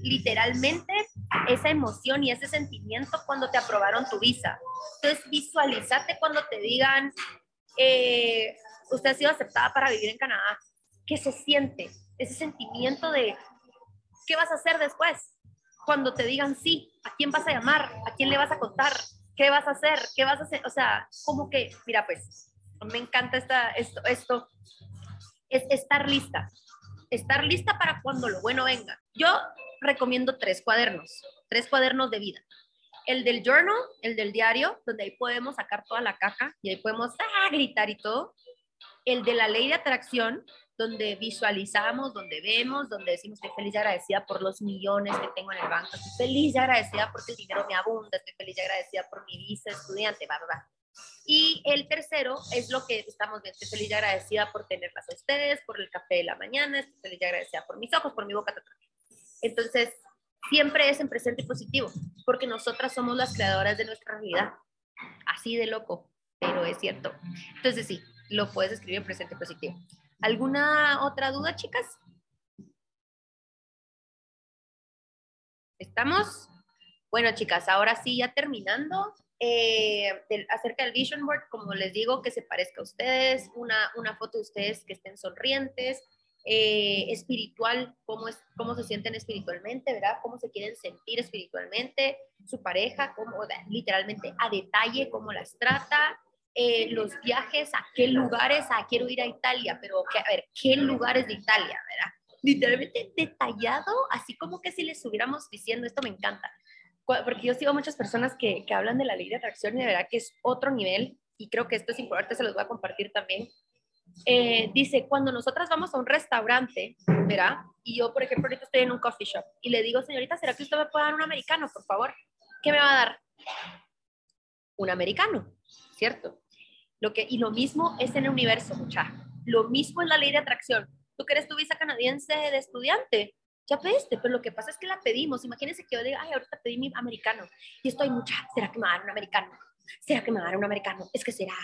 literalmente esa emoción y ese sentimiento cuando te aprobaron tu visa. Entonces visualízate cuando te digan, eh, usted ha sido aceptada para vivir en Canadá. ¿Qué se siente? Ese sentimiento de, ¿qué vas a hacer después? Cuando te digan sí, ¿a quién vas a llamar? ¿A quién le vas a contar? ¿qué vas a hacer? ¿Qué vas a hacer? O sea, como que, mira, pues, me encanta esta, esto, esto, es estar lista, estar lista para cuando lo bueno venga. Yo recomiendo tres cuadernos, tres cuadernos de vida. El del journal, el del diario, donde ahí podemos sacar toda la caja y ahí podemos ah, gritar y todo. El de la ley de atracción, donde visualizamos, donde vemos, donde decimos estoy feliz y agradecida por los millones que tengo en el banco, estoy feliz y agradecida porque el dinero me abunda, estoy feliz y agradecida por mi visa estudiante, va, va, Y el tercero es lo que estamos viendo, estoy feliz y agradecida por tenerlas a ustedes, por el café de la mañana, estoy feliz y agradecida por mis ojos, por mi boca. Entonces, siempre es en presente positivo, porque nosotras somos las creadoras de nuestra realidad. Así de loco, pero es cierto. Entonces, sí, lo puedes escribir en presente positivo. ¿Alguna otra duda, chicas? ¿Estamos? Bueno, chicas, ahora sí, ya terminando, eh, acerca del Vision Board, como les digo, que se parezca a ustedes, una, una foto de ustedes que estén sonrientes, eh, espiritual, cómo, es, cómo se sienten espiritualmente, ¿verdad? Cómo se quieren sentir espiritualmente, su pareja, cómo, literalmente a detalle, cómo las trata, eh, los viajes, a qué lugares, a quiero ir a Italia, pero a ver, qué lugares de Italia, ¿verdad? Literalmente detallado, así como que si les estuviéramos diciendo, esto me encanta, porque yo sigo muchas personas que, que hablan de la ley de atracción y de verdad que es otro nivel, y creo que esto es importante, se los voy a compartir también. Eh, dice, cuando nosotras vamos a un restaurante, ¿verdad? Y yo, por ejemplo, ahorita estoy en un coffee shop y le digo, señorita, ¿será que usted me puede dar un americano, por favor? ¿Qué me va a dar? Un americano, ¿cierto? Lo que, y lo mismo es en el universo, mucha. Lo mismo es la ley de atracción. Tú quieres tu visa canadiense de estudiante, ya pediste, pero lo que pasa es que la pedimos. Imagínense que yo diga, ay, ahorita pedí mi americano y estoy mucha, ¿será que me va a dar un americano? ¿Será que me va a dar un americano? Es que será,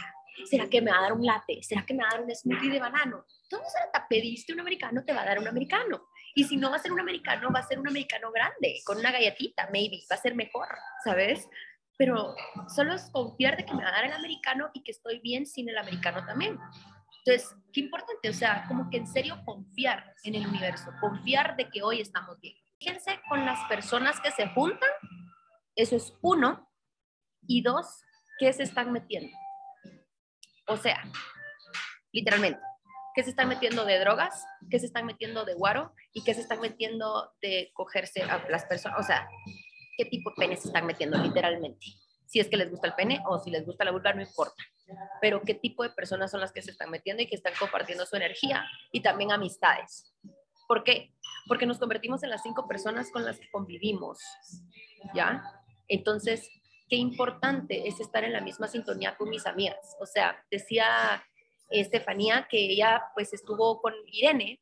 ¿será que me va a dar un latte? ¿Será que me va a dar un smoothie de banano? Entonces, te pediste un americano, te va a dar un americano. Y si no va a ser un americano, va a ser un americano grande, con una galletita, maybe, va a ser mejor, ¿sabes? Pero solo es confiar de que me va a dar el americano y que estoy bien sin el americano también. Entonces, qué importante, o sea, como que en serio confiar en el universo, confiar de que hoy estamos bien. Fíjense con las personas que se juntan, eso es uno, y dos, ¿qué se están metiendo? O sea, literalmente, ¿qué se están metiendo de drogas? ¿Qué se están metiendo de guaro? ¿Y qué se están metiendo de cogerse a las personas? O sea, qué tipo de pene se están metiendo literalmente. Si es que les gusta el pene o si les gusta la vulva, no importa. Pero qué tipo de personas son las que se están metiendo y que están compartiendo su energía y también amistades. ¿Por qué? Porque nos convertimos en las cinco personas con las que convivimos. ¿Ya? Entonces, qué importante es estar en la misma sintonía con mis amigas. O sea, decía Estefanía, que ella pues estuvo con Irene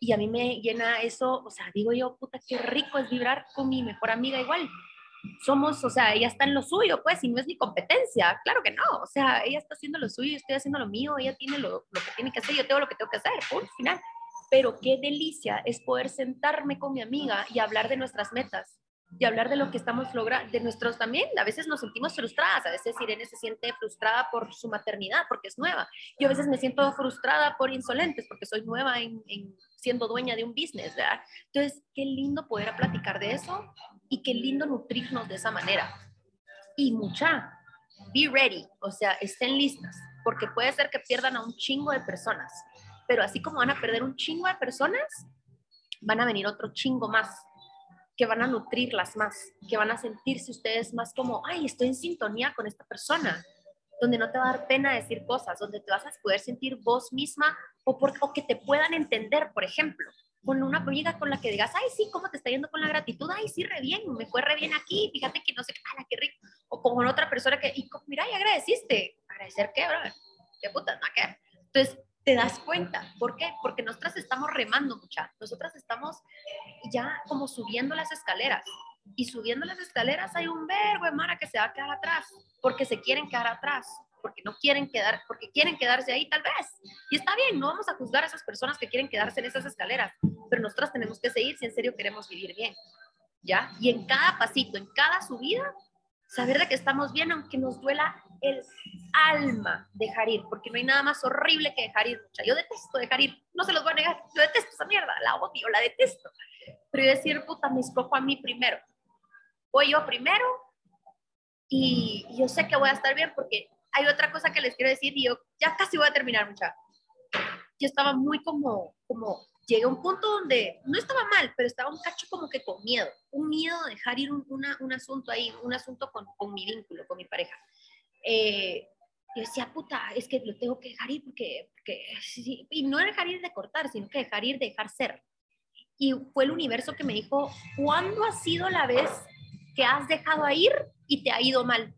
y a mí me llena eso, o sea, digo yo, puta, qué rico es vibrar con mi mejor amiga igual. Somos, o sea, ella está en lo suyo, pues, y no es mi competencia, claro que no, o sea, ella está haciendo lo suyo, yo estoy haciendo lo mío, ella tiene lo, lo que tiene que hacer, yo tengo lo que tengo que hacer, por final. Pero qué delicia es poder sentarme con mi amiga y hablar de nuestras metas, y hablar de lo que estamos logrando, de nuestros también, a veces nos sentimos frustradas, a veces Irene se siente frustrada por su maternidad porque es nueva, yo a veces me siento frustrada por insolentes porque soy nueva en, siendo dueña de un business, ¿verdad? Entonces, qué lindo poder platicar de eso y qué lindo nutrirnos de esa manera. Y mucha, be ready, o sea, estén listas, porque puede ser que pierdan a un chingo de personas, pero así como van a perder un chingo de personas, van a venir otro chingo más que van a nutrirlas más, que van a sentirse ustedes más como, ay, estoy en sintonía con esta persona, donde no te va a dar pena decir cosas, donde te vas a poder sentir vos misma o, por, que te puedan entender, por ejemplo, con una amiga con la que digas, ay, sí, ¿cómo te está yendo con la gratitud? Ay, sí, re bien, me fue re bien aquí, fíjate que no sé, ala, qué rico. O con otra persona que, y, mira, y agradeciste. ¿Agradecer qué, bro? ¿Qué puta? ¿No qué? Entonces, te das cuenta. ¿Por qué? Porque nosotras estamos remando mucha. Nosotras estamos ya como subiendo las escaleras. Y subiendo las escaleras hay un verbo de Mara que se va a quedar atrás, porque se quieren quedar atrás, porque no quieren quedar, porque quieren quedarse ahí tal vez. Y está bien, no vamos a juzgar a esas personas que quieren quedarse en esas escaleras, pero nosotras tenemos que seguir si en serio queremos vivir bien. ¿Ya? Y en cada pasito, en cada subida, saber de que estamos bien, aunque nos duela el alma dejar ir, porque no hay nada más horrible que dejar ir. Yo detesto dejar ir, no se los voy a negar, yo detesto esa mierda, la odio, la detesto. Pero yo decir, puta, me escojo a mí primero. Voy yo primero y yo sé que voy a estar bien porque hay otra cosa que les quiero decir y yo ya casi voy a terminar, mucha. Yo estaba muy como, como llegué a un punto donde no estaba mal, pero estaba un cacho como que con miedo, un miedo de dejar ir un, un asunto ahí, un asunto con, con, mi vínculo, con mi pareja. Eh, yo decía, puta, es que lo tengo que dejar ir porque, porque y no dejar ir de cortar, sino que dejar ir de dejar ser. Y fue el universo que me dijo, ¿cuándo ha sido la vez que has dejado ir y te ha ido mal?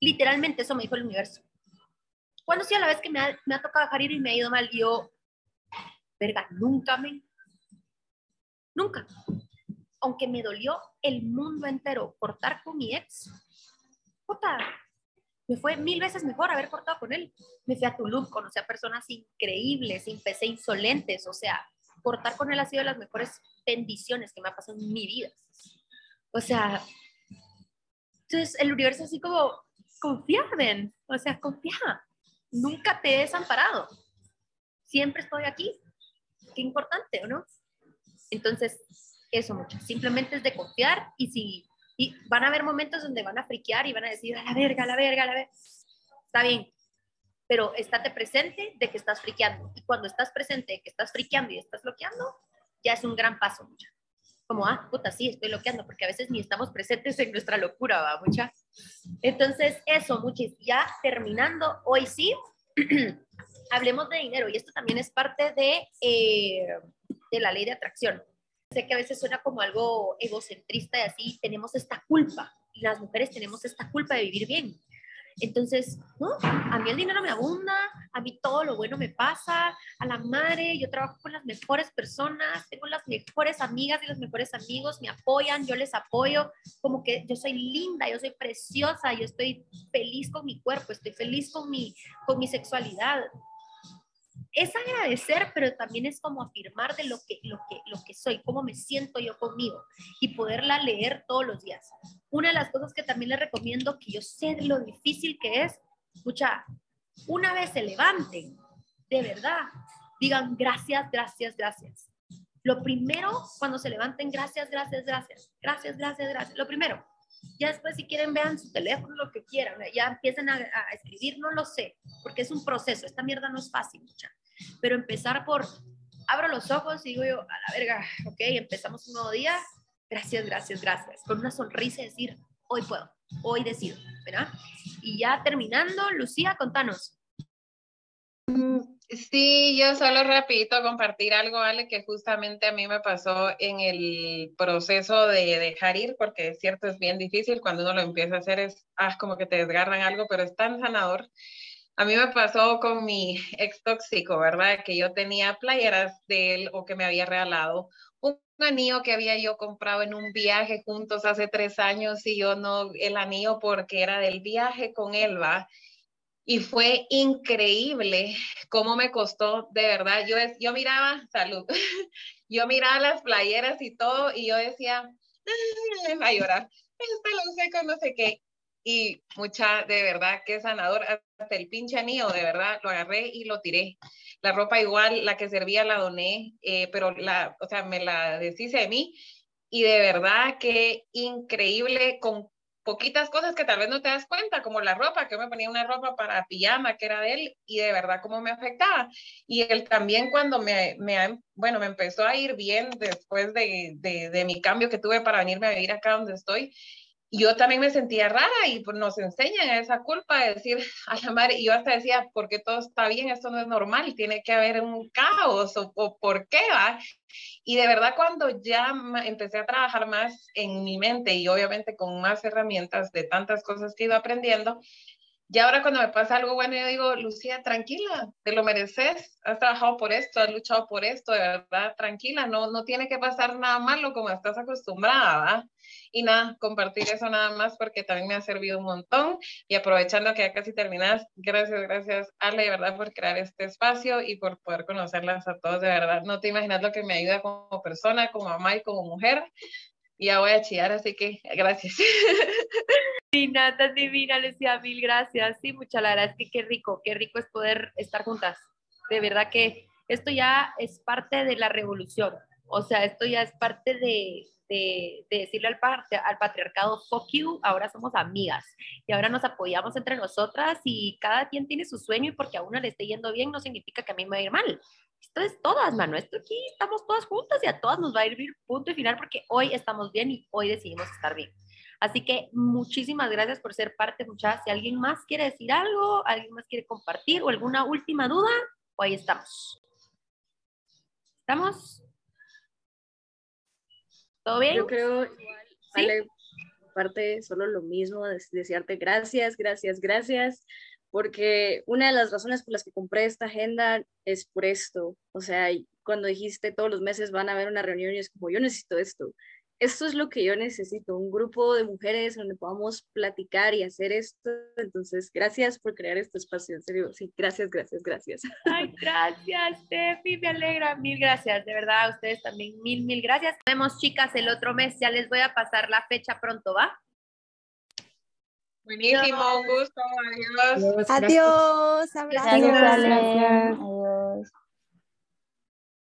Literalmente eso me dijo el universo. ¿Cuándo ha sido la vez que me ha, me ha tocado dejar ir y me ha ido mal? Y yo, verga, nunca me, nunca. Aunque me dolió el mundo entero cortar con mi ex, puta, me fue mil veces mejor haber cortado con él. Me fui a Tulum, conocí a personas increíbles, empecé insolentes, o sea, cortar con él ha sido de las mejores bendiciones que me ha pasado en mi vida. O sea, entonces el universo así como, confía, ven, o sea, confía, nunca te he desamparado, siempre estoy aquí, qué importante, ¿o no? Entonces, eso mucho, simplemente es de confiar y si y van a haber momentos donde van a friquear y van a decir, a la verga, a la verga, a la verga. Está bien, pero estate presente de que estás friqueando. Y cuando estás presente de que estás friqueando y estás bloqueando, ya es un gran paso, mucha. Como, ah, puta, sí, estoy bloqueando, porque a veces ni estamos presentes en nuestra locura, va, mucha. Entonces, eso, muchis. Ya terminando, hoy sí, (clears throat) hablemos de dinero. Y esto también es parte de, eh, de la ley de atracción. Sé que a veces suena como algo egocentrista y así, tenemos esta culpa, las mujeres tenemos esta culpa de vivir bien. Entonces, ¿no? A mí el dinero me abunda, a mí todo lo bueno me pasa, a la madre, yo trabajo con las mejores personas, tengo las mejores amigas y los mejores amigos, me apoyan, yo les apoyo, como que yo soy linda, yo soy preciosa, yo estoy feliz con mi cuerpo, estoy feliz con mi, con mi sexualidad es agradecer, pero también es como afirmar de lo que, lo, que, lo que soy, cómo me siento yo conmigo y poderla leer todos los días. Una de las cosas que también les recomiendo, que yo sé lo difícil que es, escucha, una vez se levanten, de verdad, digan gracias, gracias, gracias. Lo primero, cuando se levanten, gracias, gracias, gracias, gracias, gracias, gracias. Lo primero, ya después si quieren vean su teléfono, lo que quieran, ya empiecen a, a, escribir, no lo sé, porque es un proceso, esta mierda no es fácil, mucha. Pero empezar por, abro los ojos y digo yo, a la verga, ok, empezamos un nuevo día, gracias, gracias, gracias, con una sonrisa y decir, hoy puedo, hoy decido, ¿verdad? Y ya terminando, Lucía, contanos. Mm, sí, yo solo rapidito compartir algo, Ale, que justamente a mí me pasó en el proceso de dejar ir, porque es cierto, es bien difícil, cuando uno lo empieza a hacer es, ah, como que te desgarran algo, pero es tan sanador A mí me pasó con mi ex tóxico, ¿verdad? Que yo tenía playeras de él o que me había regalado un anillo que había yo comprado en un viaje juntos hace tres años y yo no, el anillo porque era del viaje con él, ¿va? Y fue increíble cómo me costó, de verdad. Yo, yo miraba, salud, (laughs) yo miraba las playeras y todo y yo decía, va a llorar, esta lo sé con no sé qué. Y mucha, de verdad, qué sanador. El pinche anillo, de verdad, lo agarré y lo tiré. La ropa igual, la que servía la doné, eh, pero la, o sea, me la deshice de mí. Y de verdad que increíble con poquitas cosas que tal vez no te das cuenta, como la ropa, que yo me ponía una ropa para pijama que era de él y de verdad cómo me afectaba. Y él también cuando me, me bueno, me empezó a ir bien después de, de, de, mi cambio que tuve para venirme a vivir acá donde estoy, yo también me sentía rara y pues nos enseñan esa culpa de decir (laughs) a la madre, y yo hasta decía, ¿por qué todo está bien? Esto no es normal, tiene que haber un caos o, por qué va. Y de verdad cuando ya empecé a trabajar más en mi mente y obviamente con más herramientas de tantas cosas que ido aprendiendo, y ahora cuando me pasa algo bueno, yo digo, Lucía, tranquila, te lo mereces, has trabajado por esto, has luchado por esto, de verdad, tranquila, no, no tiene que pasar nada malo como estás acostumbrada, ¿verdad? Y nada, compartir eso nada más porque también me ha servido un montón. Y aprovechando que ya casi terminas, gracias, gracias Ale, de verdad, por crear este espacio y por poder conocerlas a todos, de verdad. No te imaginas lo que me ayuda como persona, como mamá y como mujer. Y ya voy a chillar, así que gracias. (laughs) Divina, tan divina, Lucía, mil gracias. Sí, mucha la verdad es que qué rico, qué rico es poder estar juntas. De verdad que esto ya es parte de la revolución. O sea, esto ya es parte de, de, de decirle al, al patriarcado, fuck you, ahora somos amigas. Y ahora nos apoyamos entre nosotras y cada quien tiene su sueño y porque a una le esté yendo bien no significa que a mí me va a ir mal. Esto es todas, mano. Esto aquí estamos todas juntas y a todas nos va a ir bien punto y final porque hoy estamos bien y hoy decidimos estar bien. Así que muchísimas gracias por ser parte, muchachas. Si alguien más quiere decir algo, alguien más quiere compartir o alguna última duda, ahí estamos. ¿Estamos? ¿Todo bien? Yo creo, ¿Sí? parte solo lo mismo, desearte gracias, gracias, gracias, porque una de las razones por las que compré esta agenda es por esto. O sea, cuando dijiste todos los meses van a haber una reunión y es como, yo necesito esto esto es lo que yo necesito, un grupo de mujeres donde podamos platicar y hacer esto. Entonces, gracias por crear este espacio, en serio. Sí, gracias, gracias, gracias. Ay, gracias, Steffi, me alegra. Mil gracias, de verdad, a ustedes también, mil, mil gracias. Nos vemos, chicas, el otro mes. Ya les voy a pasar la fecha pronto, ¿va? Buenísimo, un gusto, adiós. Adiós, abrazos. Adiós, gracias.